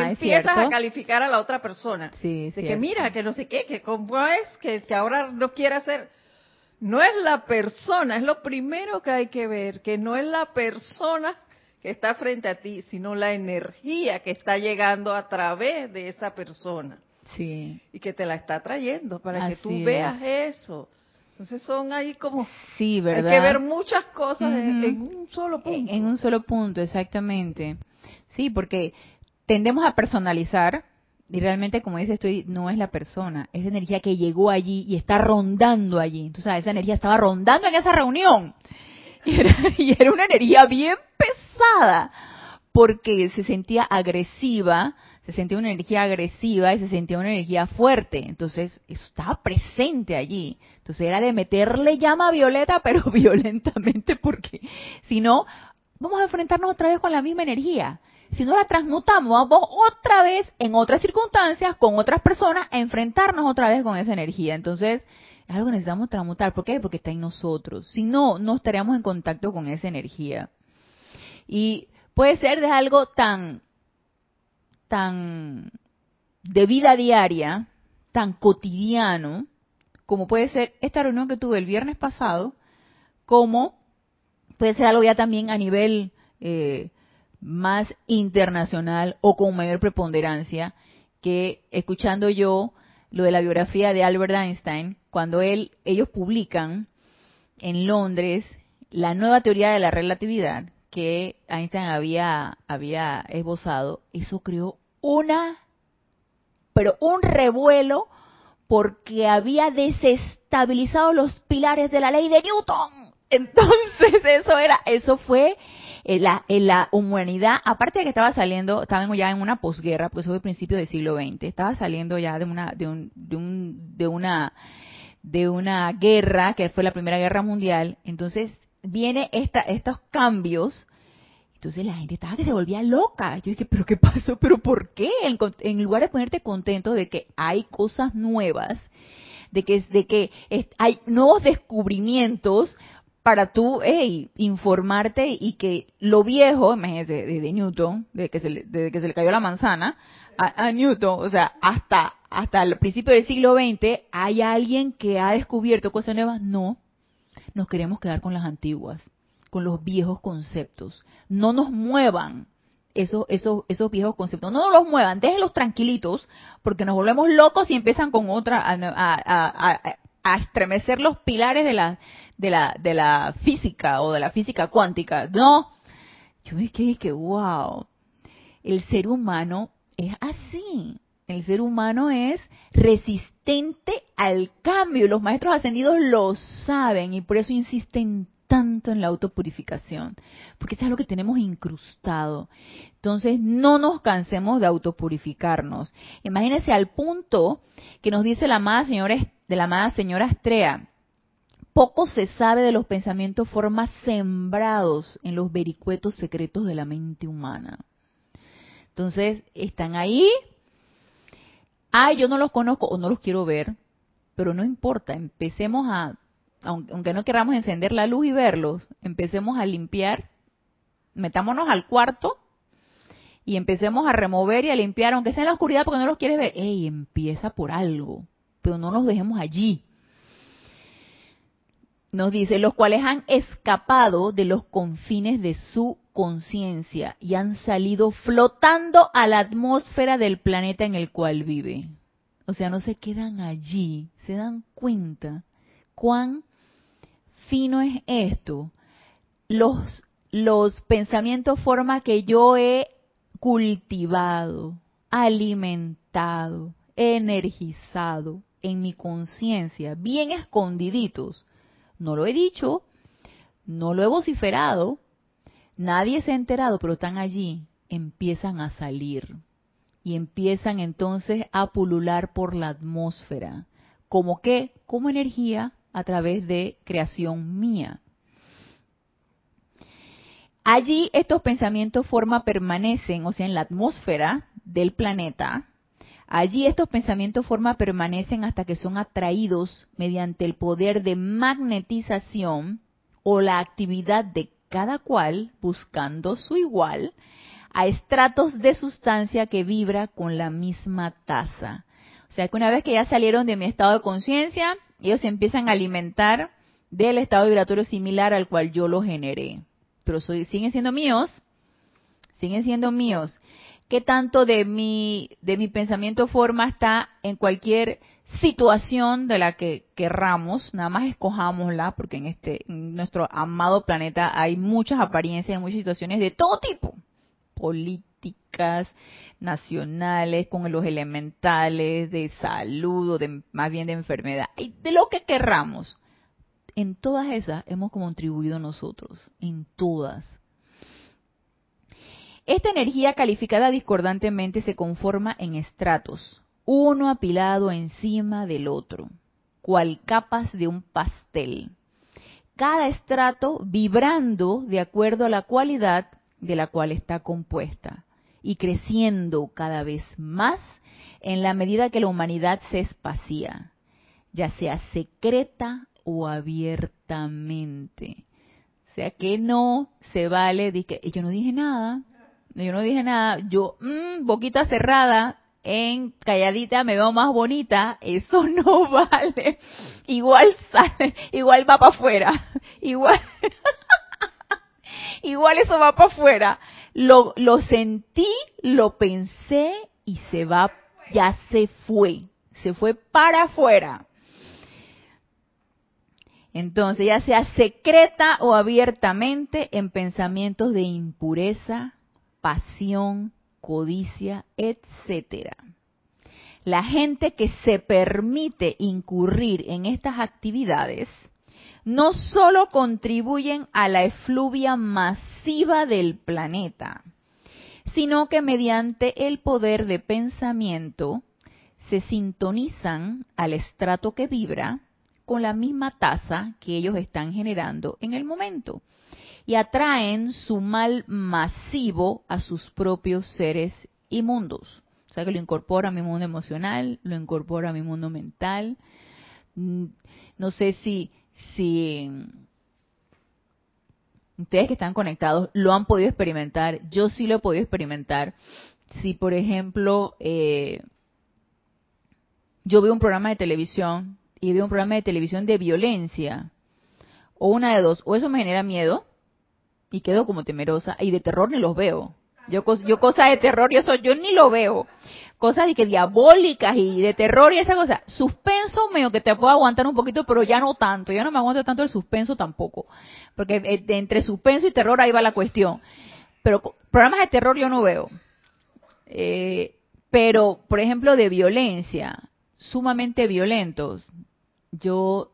S2: empiezas a calificar a la otra persona.
S1: Sí,
S2: de que mira, que no sé qué, que cómo es, que, que ahora no quiere hacer. No es la persona, es lo primero que hay que ver, que no es la persona que está frente a ti, sino la energía que está llegando a través de esa persona.
S1: Sí.
S2: Y que te la está trayendo para que tú veas eso. Entonces son ahí como...
S1: Sí, ¿verdad?
S2: Hay que ver muchas cosas en, un solo punto.
S1: En, un solo punto, exactamente. Sí, porque tendemos a personalizar y realmente, como dice estoy no es la persona, es energía que llegó allí y está rondando allí. Entonces, esa energía estaba rondando en esa reunión. Y era, y era una energía bien pesada, porque se sentía agresiva, se sentía una energía agresiva y se sentía una energía fuerte. Entonces, eso estaba presente allí. Entonces, era de meterle llama violeta, pero violentamente, porque si no, vamos a enfrentarnos otra vez con la misma energía. Si no la transmutamos, vamos otra vez en otras circunstancias, con otras personas, a enfrentarnos otra vez con esa energía. Entonces, es algo que necesitamos transmutar. ¿Por qué? Porque está en nosotros. Si no, no estaríamos en contacto con esa energía. Y puede ser de algo tan tan de vida diaria, tan cotidiano, como puede ser esta reunión que tuve el viernes pasado, como puede ser algo ya también a nivel eh, más internacional o con mayor preponderancia, que escuchando yo lo de la biografía de Albert Einstein, cuando él, ellos publican en Londres la nueva teoría de la relatividad, que Einstein había, había esbozado, eso creó una, pero un revuelo porque había desestabilizado los pilares de la ley de Newton. Entonces eso era, eso fue en la, en la humanidad, aparte de que estaba saliendo, estaban ya en una posguerra, pues eso fue el principio del siglo XX, estaba saliendo ya de una, de un, de un, de una, de una guerra que fue la primera guerra mundial, entonces viene esta, estos cambios, entonces la gente estaba que se volvía loca. Yo dije, ¿pero qué pasó? ¿Pero por qué? En, lugar de ponerte contento de que hay cosas nuevas, de que, de que hay nuevos descubrimientos para tú informarte y que lo viejo, imagínese, de, Newton, de que, se le, de que se le cayó la manzana, a, a, Newton, o sea, hasta, hasta el principio del siglo XX, ¿hay alguien que ha descubierto cosas nuevas? No, nos queremos quedar con las antiguas, con los viejos conceptos. No nos muevan esos, esos, esos viejos conceptos. No nos los muevan, déjenlos tranquilitos, porque nos volvemos locos y empiezan con otra, a, a, a estremecer los pilares de la, de la, de la física o de la física cuántica. No. Yo me quedé que, wow. El ser humano es así. El ser humano es resistente al cambio. Los maestros ascendidos lo saben y por eso insisten tanto en la autopurificación, porque eso es lo que tenemos incrustado. Entonces, no nos cansemos de autopurificarnos. Imagínense al punto que nos dice la amada señora, de la amada señora Astrea, poco se sabe de los pensamientos formas sembrados en los vericuetos secretos de la mente humana. Entonces, están ahí, ay, yo no los conozco o no los quiero ver, pero no importa, empecemos a, aunque no queramos encender la luz y verlos, empecemos a limpiar, metámonos al cuarto y empecemos a remover y a limpiar, aunque sea en la oscuridad porque no los quieres ver. Ey, empieza por algo, pero no los dejemos allí. Nos dice, los cuales han escapado de los confines de su conciencia y han salido flotando a la atmósfera del planeta en el cual vive. O sea, no se quedan allí, se dan cuenta cuán fino es esto. Los, los pensamientos forma que yo he cultivado, alimentado, energizado en mi conciencia, bien escondiditos. No lo he dicho, no lo he vociferado, Nadie se ha enterado, pero están allí, empiezan a salir y empiezan entonces a pulular por la atmósfera. ¿Como qué? Como energía a través de creación mía. Allí estos pensamientos forma permanecen, o sea, en la atmósfera del planeta. Allí estos pensamientos forma permanecen hasta que son atraídos mediante el poder de magnetización o la actividad de cada cual buscando su igual a estratos de sustancia que vibra con la misma tasa. O sea que una vez que ya salieron de mi estado de conciencia, ellos se empiezan a alimentar del estado vibratorio similar al cual yo lo generé. Pero soy, siguen siendo míos, siguen siendo míos. ¿Qué tanto de mi, de mi pensamiento forma está en cualquier situación de la que querramos, nada más escojámosla, porque en este en nuestro amado planeta hay muchas apariencias, muchas situaciones de todo tipo, políticas, nacionales, con los elementales, de salud o de, más bien de enfermedad, y de lo que querramos. En todas esas hemos contribuido nosotros, en todas. Esta energía calificada discordantemente se conforma en estratos, uno apilado encima del otro, cual capas de un pastel. Cada estrato vibrando de acuerdo a la cualidad de la cual está compuesta y creciendo cada vez más en la medida que la humanidad se espacía, ya sea secreta o abiertamente. O sea que no se vale, yo no dije nada, yo no dije nada, yo, mmm, boquita cerrada, en calladita me veo más bonita, eso no vale. Igual sale, igual va para afuera, igual, igual eso va para afuera. Lo, lo sentí, lo pensé y se va, ya se fue, se fue para afuera. Entonces, ya sea secreta o abiertamente en pensamientos de impureza, pasión, codicia, etcétera. La gente que se permite incurrir en estas actividades no solo contribuyen a la efluvia masiva del planeta, sino que mediante el poder de pensamiento se sintonizan al estrato que vibra con la misma tasa que ellos están generando en el momento y atraen su mal masivo a sus propios seres inmundos. O sea que lo incorpora a mi mundo emocional, lo incorpora a mi mundo mental. Mm, no sé si, si ustedes que están conectados lo han podido experimentar. Yo sí lo he podido experimentar. Si, por ejemplo, eh, yo veo un programa de televisión y veo un programa de televisión de violencia, o una de dos, o eso me genera miedo, y quedo como temerosa y de terror ni los veo. Yo, yo cosas de terror y eso yo ni lo veo. Cosas de que diabólicas y de terror y esa cosa. Suspenso medio que te puedo aguantar un poquito, pero ya no tanto. Ya no me aguanto tanto el suspenso tampoco. Porque eh, entre suspenso y terror ahí va la cuestión. Pero programas de terror yo no veo. Eh, pero, por ejemplo, de violencia, sumamente violentos, yo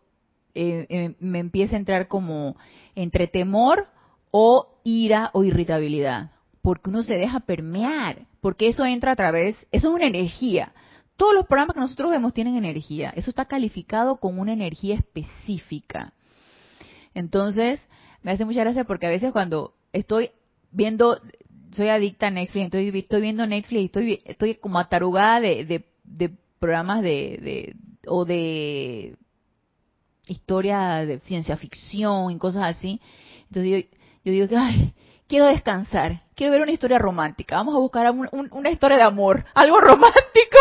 S1: eh, me empieza a entrar como entre temor o ira o irritabilidad, porque uno se deja permear, porque eso entra a través, eso es una energía. Todos los programas que nosotros vemos tienen energía, eso está calificado con una energía específica. Entonces, me hace mucha gracia porque a veces cuando estoy viendo, soy adicta a Netflix, entonces estoy viendo Netflix estoy, estoy como atarugada de, de, programas de, de, o de historia de ciencia ficción y cosas así. Entonces yo, yo digo que, ay, quiero descansar, quiero ver una historia romántica, vamos a buscar una historia de amor, algo romántico.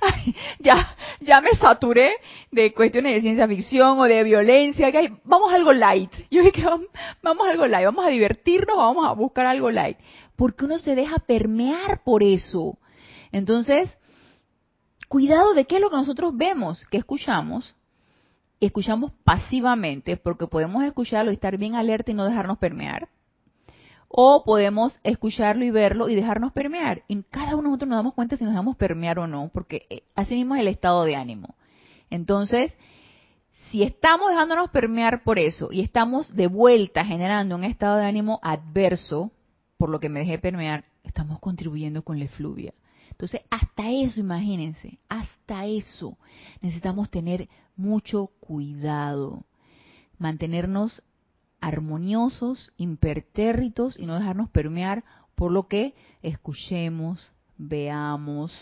S1: ya, ya me saturé de cuestiones de ciencia ficción o de violencia, que vamos a algo light. Yo dije, vamos, vamos a algo light, vamos a divertirnos, vamos a buscar algo light. Porque uno se deja permear por eso. Entonces, cuidado de qué es lo que nosotros vemos, que escuchamos, escuchamos pasivamente, porque podemos escucharlo y estar bien alerta y no dejarnos permear. O podemos escucharlo y verlo y dejarnos permear. Y cada uno de nosotros nos damos cuenta si nos dejamos permear o no, porque eh, así mismo es el estado de ánimo. Entonces, si estamos dejándonos permear por eso y estamos de vuelta generando un estado de ánimo adverso, por lo que me dejé permear, estamos contribuyendo con la efluvia. Entonces, hasta eso, imagínense, hasta eso necesitamos tener mucho cuidado, mantenernos armoniosos, impertérritos y no dejarnos permear por lo que escuchemos, veamos,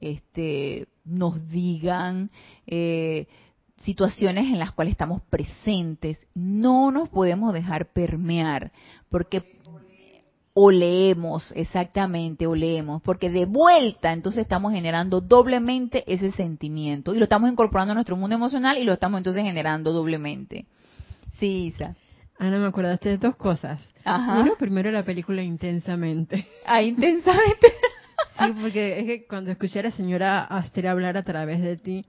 S1: este, nos digan, eh, situaciones en las cuales estamos presentes. No nos podemos dejar permear, porque o leemos, exactamente, o leemos, porque de vuelta entonces estamos generando doblemente ese sentimiento y lo estamos incorporando a nuestro mundo emocional y lo estamos entonces generando doblemente. Sí, Isa.
S3: Ana, me acordaste de dos cosas. Ajá. Uno, primero la película Intensamente.
S1: Ah, Intensamente.
S3: sí, porque es que cuando escuché a la señora Aster hablar a través de ti,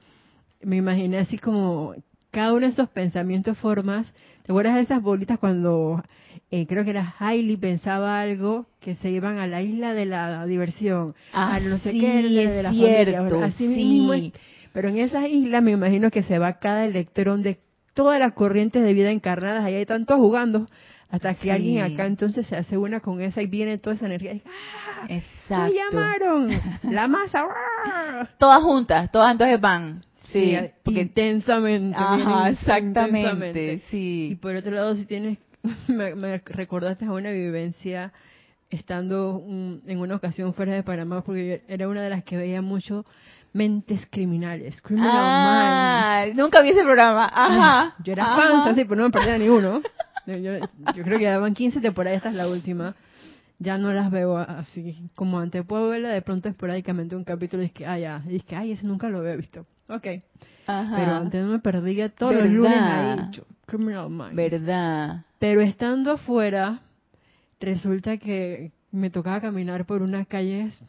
S3: me imaginé así como cada uno de esos pensamientos, formas. ¿Te acuerdas de esas bolitas cuando eh, creo que era Hailey pensaba algo que se iban a la isla de la diversión,
S1: ah,
S3: a no
S1: sé qué,
S3: de la
S1: cierto,
S3: así mismo pero en esa isla me imagino que se va cada electrón de todas las corrientes de vida encarnadas, ahí están todos jugando, hasta que alguien acá entonces se hace una con esa y viene toda esa energía. ¡Ah!
S1: Exacto.
S3: ¡Me llamaron! ¡La masa!
S1: Todas juntas, todas entonces van. Sí,
S3: porque intensamente.
S1: Ajá, exactamente, sí.
S3: Y por otro lado, si tienes me, recordaste a una vivencia estando en una ocasión fuera de Panamá, porque yo era una de las que veía mucho mentes criminales.
S1: ah, nunca vi ese programa. Ajá.
S3: yo era fan, así, pero no me perdía ni uno. Yo, creo que daban 15 temporadas, esta es la última. Ya no las veo así como antes. Puedo verla de pronto esporádicamente un capítulo y es que, ah, ya, y es que, ay, ese nunca lo había visto. Ok. Pero antes no me perdía todos los lunes ahí. Criminal Minds.
S1: ¿Verdad?
S3: Pero estando afuera, resulta que me tocaba caminar por unas calles.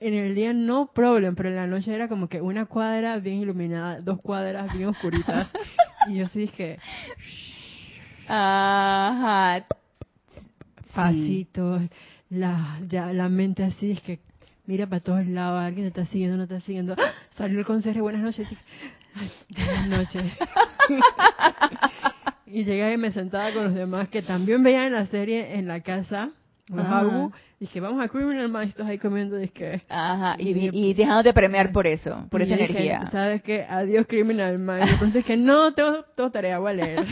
S3: En el día no problem, pero en la noche era como que una cuadra bien iluminada, dos cuadras bien oscuritas. y yo sí dije...
S1: Ajá.
S3: Pasitos, la, ya, la mente así, es que mira para todos lados, alguien te está siguiendo, no te está siguiendo. ¡Ah! Salió el conserje, buenas noches. buenas noches. y llegué y me sentaba con los demás que también veían la serie en la casa, los Agu, y dije, vamos a Criminal Minds, ahí comiendo,
S1: Ajá, y, y, dejándote premiar por eso, por esa energía.
S3: ¿Sabes qué? Adiós Criminal Minds. Entonces que no, tengo, tengo tarea, voy a leer.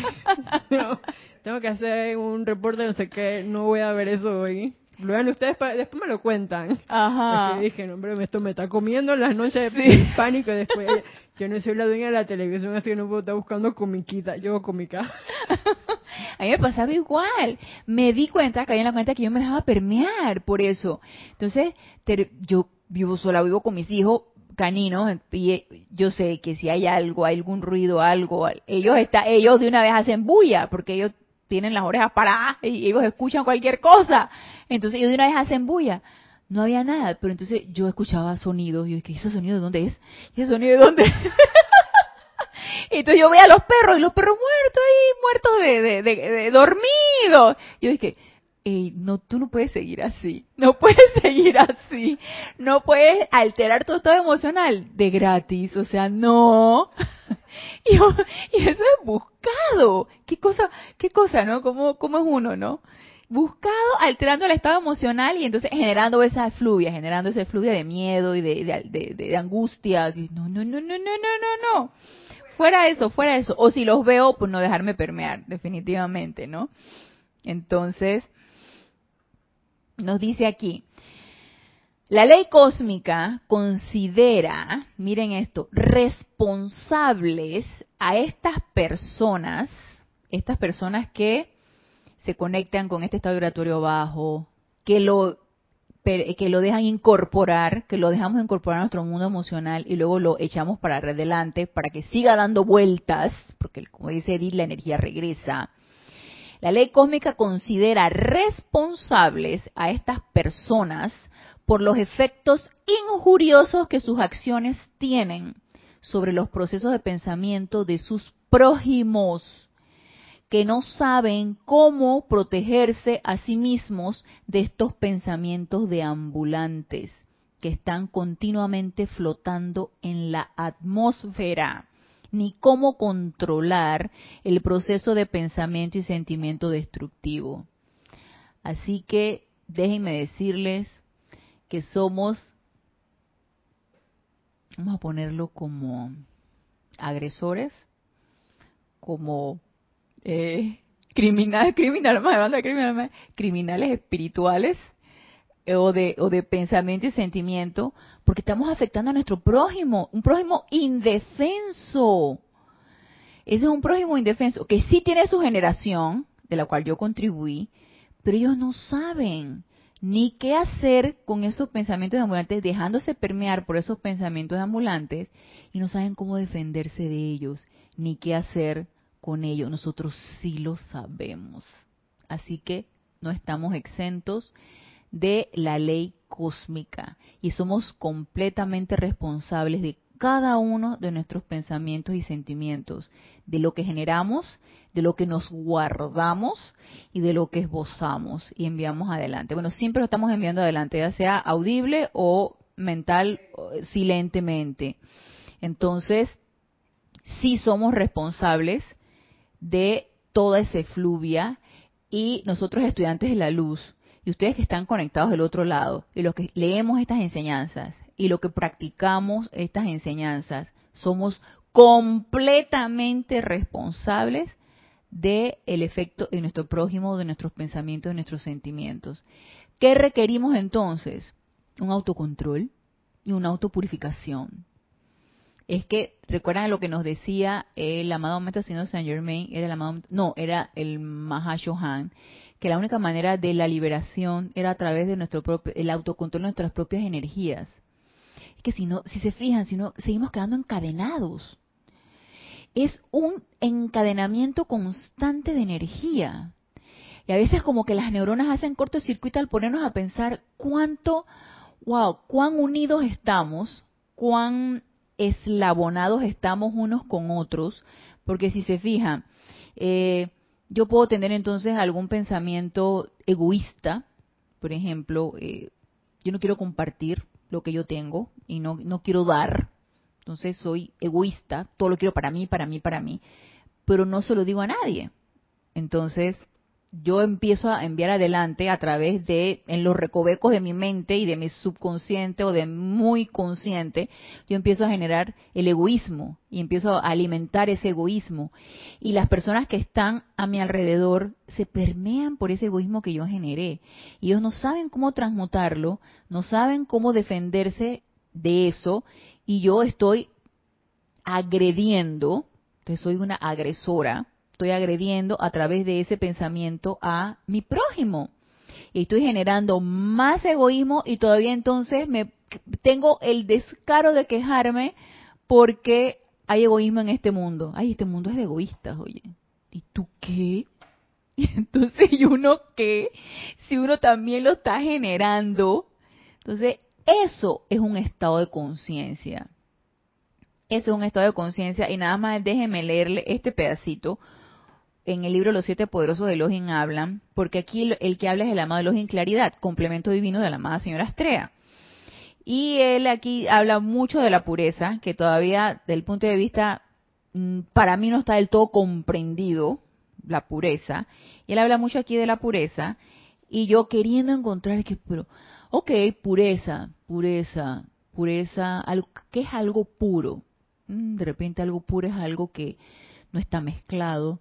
S3: tengo que hacer un reporte, no sé qué, no voy a ver eso hoy. Vean ustedes, después me lo cuentan.
S1: Ajá.
S3: Porque dije, no, hombre, esto me está comiendo las noches de pánico y después yo no soy la dueña de la televisión, así que no puedo estar buscando comiquita, yo comica.
S1: A mí me pasaba igual. Me di cuenta, caí en la cuenta que yo me dejaba permear por eso. Entonces, yo vivo sola, vivo con mis hijos caninos y yo sé que si hay algo, hay algún ruido, algo, ellos está, ellos de una vez hacen bulla porque ellos tienen las orejas paradas y ellos escuchan cualquier cosa. Entonces ellos de una vez hacen bulla no había nada, pero entonces yo escuchaba sonidos, y yo dije, ¿ese sonido de dónde es? ¿Y ese sonido de dónde es? entonces yo veía a los perros, y los perros muertos ahí, muertos de, de, de, dormidos. Y yo dije, Ey, no, tú no puedes seguir así, no puedes seguir así, no puedes alterar tu estado emocional de gratis, o sea, no. y, y eso es buscado, qué cosa, qué cosa, ¿no? ¿Cómo, cómo es uno, no? Buscado alterando el estado emocional y entonces generando esa fluvia, generando esa fluvia de miedo y de, de, de, angustia. No, no, no, no, no, no, no, no. Fuera eso, fuera eso. O si los veo, pues no dejarme permear, definitivamente, ¿no? Entonces, nos dice aquí, la ley cósmica considera, miren esto, responsables a estas personas, estas personas que se conectan con este estado vibratorio bajo, que lo que lo dejan incorporar, que lo dejamos incorporar a nuestro mundo emocional y luego lo echamos para adelante para que siga dando vueltas, porque como dice Edith, la energía regresa. La ley cósmica considera responsables a estas personas por los efectos injuriosos que sus acciones tienen sobre los procesos de pensamiento de sus prójimos que no saben cómo protegerse a sí mismos de estos pensamientos deambulantes que están continuamente flotando en la atmósfera, ni cómo controlar el proceso de pensamiento y sentimiento destructivo. Así que déjenme decirles que somos, vamos a ponerlo como agresores, como eh, criminal, criminal, criminal, criminales espirituales eh, o de, o de pensamiento y sentimiento, porque estamos afectando a nuestro prójimo, un prójimo indefenso. Ese es un prójimo indefenso que sí tiene su generación, de la cual yo contribuí, pero ellos no saben ni qué hacer con esos pensamientos ambulantes, dejándose permear por esos pensamientos ambulantes y no saben cómo defenderse de ellos, ni qué hacer con ellos. Nosotros sí lo sabemos. Así que no estamos exentos de la ley cósmica y somos completamente responsables de cada uno de nuestros pensamientos y sentimientos, de lo que generamos, de lo que nos guardamos y de lo que esbozamos y enviamos adelante. Bueno, siempre lo estamos enviando adelante, ya sea audible o mental, silentemente. Entonces, sí somos responsables de toda esa fluvia y nosotros estudiantes de la luz y ustedes que están conectados del otro lado y los que leemos estas enseñanzas y lo que practicamos estas enseñanzas, somos completamente responsables del el efecto en nuestro prójimo, de nuestros pensamientos, de nuestros sentimientos. ¿Qué requerimos entonces? Un autocontrol y una autopurificación. Es que, recuerdan lo que nos decía el amado Maestro Saint Germain, era el amado, no, era el Mahashohan, que la única manera de la liberación era a través de nuestro propio, el autocontrol de nuestras propias energías que si no, si se fijan, si no, seguimos quedando encadenados. Es un encadenamiento constante de energía. Y a veces como que las neuronas hacen cortocircuito al ponernos a pensar cuánto, wow, cuán unidos estamos, cuán eslabonados estamos unos con otros, porque si se fijan, eh, yo puedo tener entonces algún pensamiento egoísta, por ejemplo, eh, yo no quiero compartir, lo que yo tengo y no, no quiero dar. Entonces soy egoísta, todo lo quiero para mí, para mí, para mí, pero no se lo digo a nadie. Entonces yo empiezo a enviar adelante a través de, en los recovecos de mi mente y de mi subconsciente o de muy consciente, yo empiezo a generar el egoísmo y empiezo a alimentar ese egoísmo. Y las personas que están a mi alrededor se permean por ese egoísmo que yo generé. Y ellos no saben cómo transmutarlo, no saben cómo defenderse de eso, y yo estoy agrediendo, entonces soy una agresora, estoy agrediendo a través de ese pensamiento a mi prójimo. Y estoy generando más egoísmo y todavía entonces me tengo el descaro de quejarme porque hay egoísmo en este mundo. Ay, este mundo es de egoístas, oye. ¿Y tú qué? Y entonces, ¿y uno qué? Si uno también lo está generando. Entonces, eso es un estado de conciencia. Eso es un estado de conciencia. Y nada más déjeme leerle este pedacito en el libro Los Siete Poderosos de Elohim hablan, porque aquí el que habla es el amado Elohim Claridad, complemento divino de la amada señora Astrea. Y él aquí habla mucho de la pureza, que todavía, del punto de vista, mm, para mí no está del todo comprendido, la pureza. Y él habla mucho aquí de la pureza, y yo queriendo encontrar que, pero, ok, pureza, pureza, pureza, ¿qué es algo puro? Mm, de repente algo puro es algo que no está mezclado,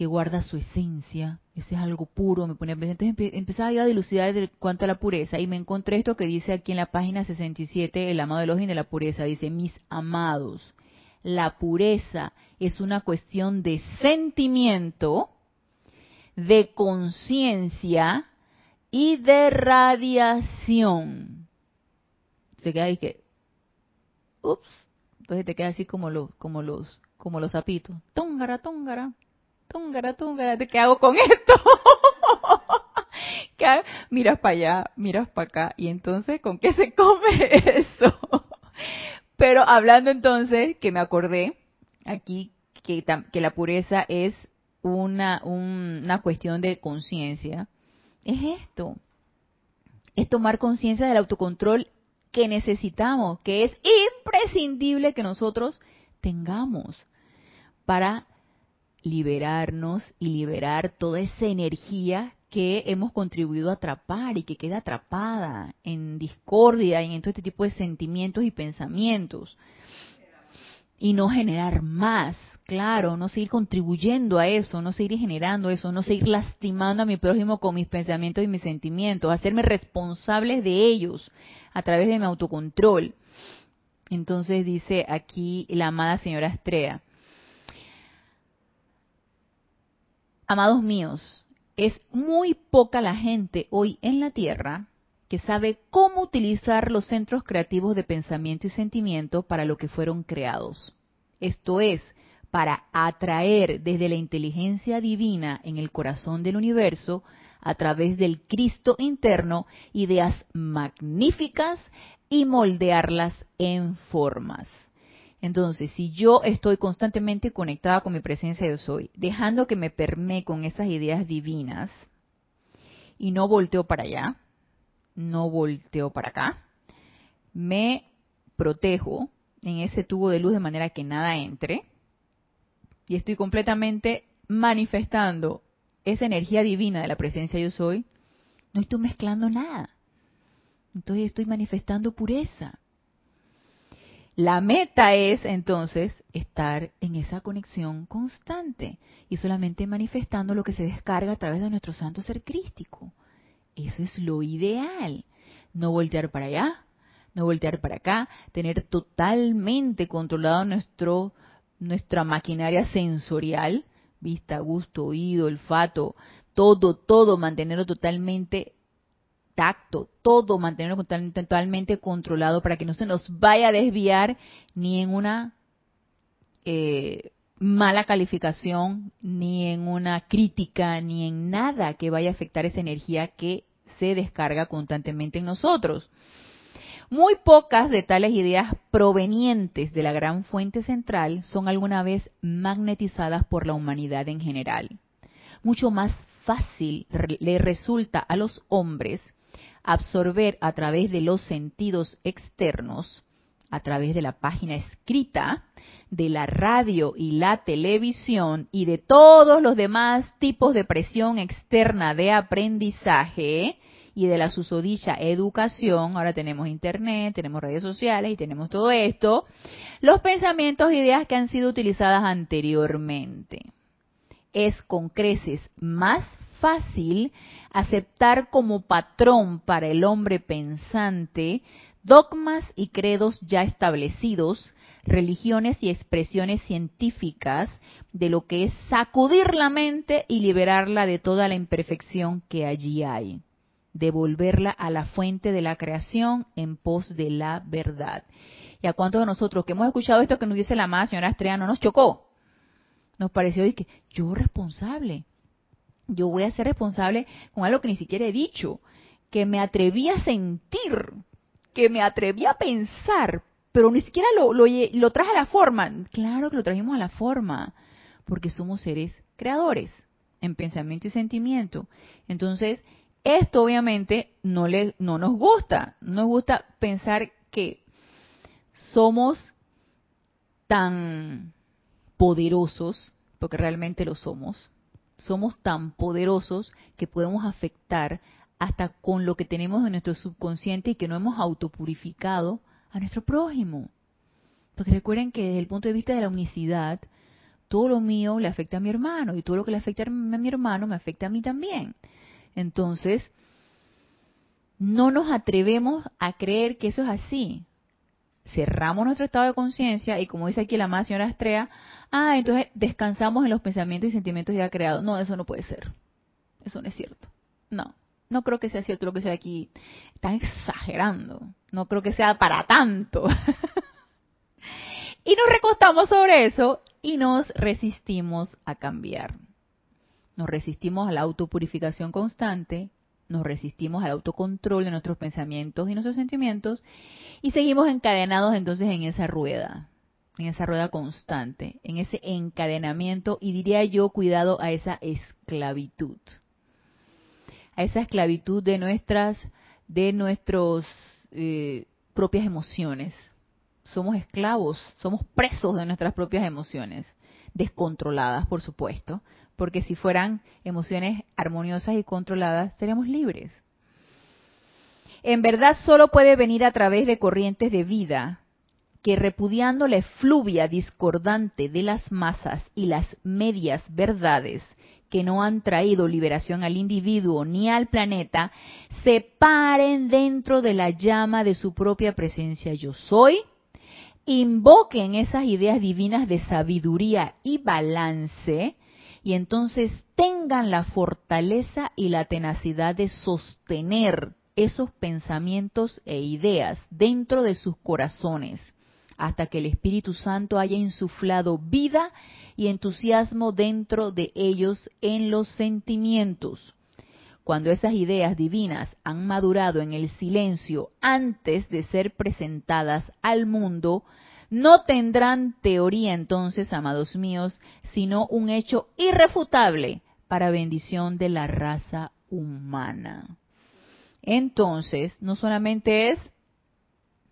S1: que guarda su esencia, ese es algo puro, me pone entonces empezaba yo a dilucidar cuanto a la pureza y me encontré esto que dice aquí en la página 67, el amado Elohim de la pureza, dice, mis amados, la pureza es una cuestión de sentimiento, de conciencia y de radiación. Se queda ahí que, ups, entonces te queda así como los, como los, como los zapitos, tóngara, tóngara, túngara, túngara, ¿qué hago con esto? Miras para allá, miras para acá, y entonces, ¿con qué se come eso? Pero hablando entonces, que me acordé aquí que, que la pureza es una, una cuestión de conciencia, es esto, es tomar conciencia del autocontrol que necesitamos, que es imprescindible que nosotros tengamos para liberarnos y liberar toda esa energía que hemos contribuido a atrapar y que queda atrapada en discordia y en todo este tipo de sentimientos y pensamientos. Y no generar más, claro, no seguir contribuyendo a eso, no seguir generando eso, no seguir lastimando a mi prójimo con mis pensamientos y mis sentimientos, hacerme responsable de ellos a través de mi autocontrol. Entonces dice aquí la amada señora Estrella, Amados míos, es muy poca la gente hoy en la Tierra que sabe cómo utilizar los centros creativos de pensamiento y sentimiento para lo que fueron creados. Esto es, para atraer desde la inteligencia divina en el corazón del universo, a través del Cristo interno, ideas magníficas y moldearlas en formas. Entonces, si yo estoy constantemente conectada con mi presencia yo soy, dejando que me permee con esas ideas divinas y no volteo para allá, no volteo para acá, me protejo en ese tubo de luz de manera que nada entre y estoy completamente manifestando esa energía divina de la presencia yo soy, no estoy mezclando nada. Entonces estoy manifestando pureza. La meta es entonces estar en esa conexión constante y solamente manifestando lo que se descarga a través de nuestro santo ser crístico. Eso es lo ideal. No voltear para allá, no voltear para acá, tener totalmente controlado nuestro, nuestra maquinaria sensorial, vista, gusto, oído, olfato, todo, todo, mantenerlo totalmente tacto, todo mantenerlo totalmente controlado para que no se nos vaya a desviar ni en una eh, mala calificación, ni en una crítica, ni en nada que vaya a afectar esa energía que se descarga constantemente en nosotros. Muy pocas de tales ideas provenientes de la gran fuente central son alguna vez magnetizadas por la humanidad en general. Mucho más fácil le resulta a los hombres absorber a través de los sentidos externos, a través de la página escrita, de la radio y la televisión y de todos los demás tipos de presión externa de aprendizaje y de la susodicha educación, ahora tenemos internet, tenemos redes sociales y tenemos todo esto, los pensamientos e ideas que han sido utilizadas anteriormente. Es con creces más fácil aceptar como patrón para el hombre pensante dogmas y credos ya establecidos, religiones y expresiones científicas de lo que es sacudir la mente y liberarla de toda la imperfección que allí hay, devolverla a la fuente de la creación en pos de la verdad. ¿Y a cuántos de nosotros que hemos escuchado esto que nos dice la amada señora Estrella no nos chocó? Nos pareció que yo responsable, yo voy a ser responsable con algo que ni siquiera he dicho, que me atreví a sentir, que me atreví a pensar, pero ni siquiera lo, lo, traje a la forma. Claro que lo trajimos a la forma, porque somos seres creadores en pensamiento y sentimiento. Entonces, esto obviamente no, le, no nos gusta, nos gusta pensar que somos tan poderosos, porque realmente lo somos, somos tan poderosos que podemos afectar hasta con lo que tenemos en nuestro subconsciente y que no hemos autopurificado a nuestro prójimo. Porque recuerden que desde el punto de vista de la unicidad, todo lo mío le afecta a mi hermano y todo lo que le afecta a mi hermano me afecta a mí también. Entonces, no nos atrevemos a creer que eso es así. Cerramos nuestro estado de conciencia y como dice aquí la más señora Estrella, ah, entonces descansamos en los pensamientos y sentimientos ya creados. No, eso no puede ser. Eso no es cierto. No, no creo que sea cierto lo que sea aquí. Están exagerando. No creo que sea para tanto. y nos recostamos sobre eso y nos resistimos a cambiar. Nos resistimos a la autopurificación constante, nos resistimos al autocontrol de nuestros pensamientos y nuestros sentimientos y seguimos encadenados entonces en esa rueda en esa rueda constante, en ese encadenamiento y diría yo cuidado a esa esclavitud, a esa esclavitud de nuestras, de nuestros eh, propias emociones. Somos esclavos, somos presos de nuestras propias emociones, descontroladas, por supuesto, porque si fueran emociones armoniosas y controladas, seríamos libres. En verdad solo puede venir a través de corrientes de vida que repudiando la efluvia discordante de las masas y las medias verdades que no han traído liberación al individuo ni al planeta, se paren dentro de la llama de su propia presencia yo soy, invoquen esas ideas divinas de sabiduría y balance y entonces tengan la fortaleza y la tenacidad de sostener esos pensamientos e ideas dentro de sus corazones hasta que el Espíritu Santo haya insuflado vida y entusiasmo dentro de ellos en los sentimientos. Cuando esas ideas divinas han madurado en el silencio antes de ser presentadas al mundo, no tendrán teoría entonces, amados míos, sino un hecho irrefutable para bendición de la raza humana. Entonces, no solamente es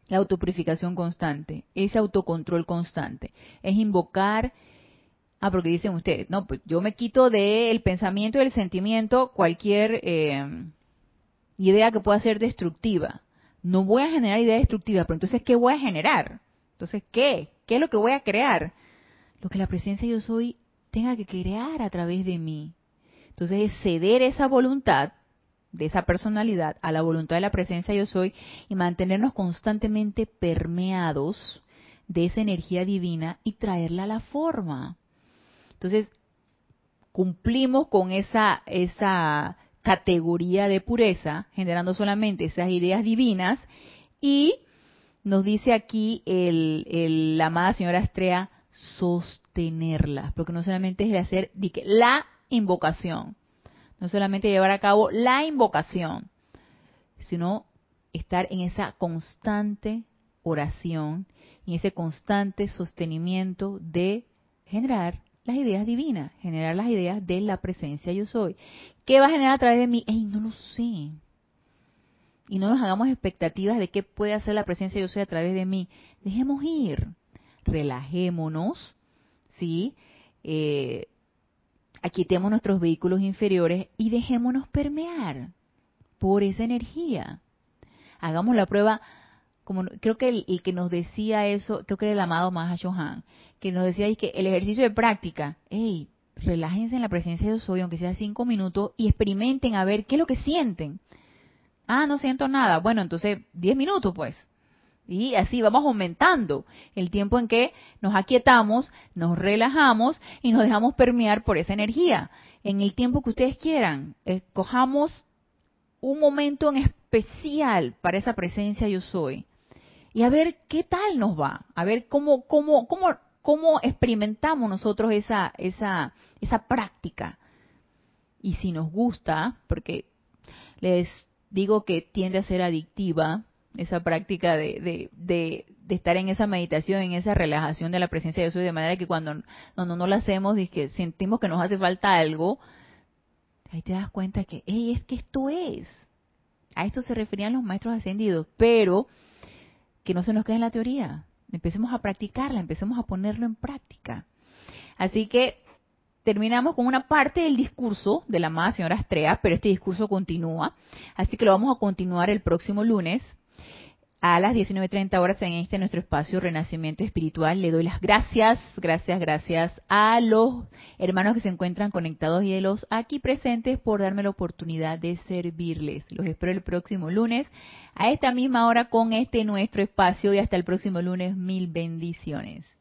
S1: la autopurificación constante, ese autocontrol constante, es invocar, ah, porque dicen ustedes, no, pues yo me quito del pensamiento y del sentimiento cualquier eh, idea que pueda ser destructiva. No voy a generar ideas destructivas, pero entonces, ¿qué voy a generar? Entonces, ¿qué? ¿Qué es lo que voy a crear? Lo que la presencia yo soy tenga que crear a través de mí. Entonces, es ceder esa voluntad de esa personalidad a la voluntad de la presencia yo soy y mantenernos constantemente permeados de esa energía divina y traerla a la forma. Entonces, cumplimos con esa, esa categoría de pureza, generando solamente esas ideas divinas y nos dice aquí el, la amada señora Estrella, sostenerlas, porque no solamente es de hacer la invocación, no solamente llevar a cabo la invocación, sino estar en esa constante oración, en ese constante sostenimiento de generar las ideas divinas, generar las ideas de la presencia yo soy. ¿Qué va a generar a través de mí? Ey, no lo sé. Y no nos hagamos expectativas de qué puede hacer la presencia yo soy a través de mí. Dejemos ir, relajémonos, ¿sí? Eh, aquitemos nuestros vehículos inferiores y dejémonos permear por esa energía. Hagamos la prueba, como creo que el, que nos decía eso, creo que era el amado Mahashohan, que nos decía que el ejercicio de práctica, hey, relájense en la presencia de Dios hoy, aunque sea cinco minutos, y experimenten a ver qué es lo que sienten. Ah, no siento nada. Bueno, entonces diez minutos, pues. Y así vamos aumentando el tiempo en que nos aquietamos, nos relajamos y nos dejamos permear por esa energía. En el tiempo que ustedes quieran, escojamos un momento en especial para esa presencia yo soy. Y a ver qué tal nos va, a ver cómo, cómo, cómo, cómo experimentamos nosotros esa, esa, esa práctica. Y si nos gusta, porque les digo que tiende a ser adictiva, esa práctica de, de, estar en esa meditación, en esa relajación de la presencia de Dios, de manera que cuando, cuando no lo hacemos y que sentimos que nos hace falta algo, ahí te das cuenta que, hey, es que esto es. A esto se referían los maestros ascendidos, pero que no se nos quede en la teoría. Empecemos a practicarla, empecemos a ponerlo en práctica. Así que terminamos con una parte del discurso de la amada señora Astrea, pero este discurso continúa. Así que lo vamos a continuar el próximo lunes a las 19.30 horas en este nuestro espacio Renacimiento Espiritual. Le doy las gracias, gracias, gracias a los hermanos que se encuentran conectados y a los aquí presentes por darme la oportunidad de servirles. Los espero el próximo lunes a esta misma hora con este nuestro espacio y hasta el próximo lunes. Mil bendiciones.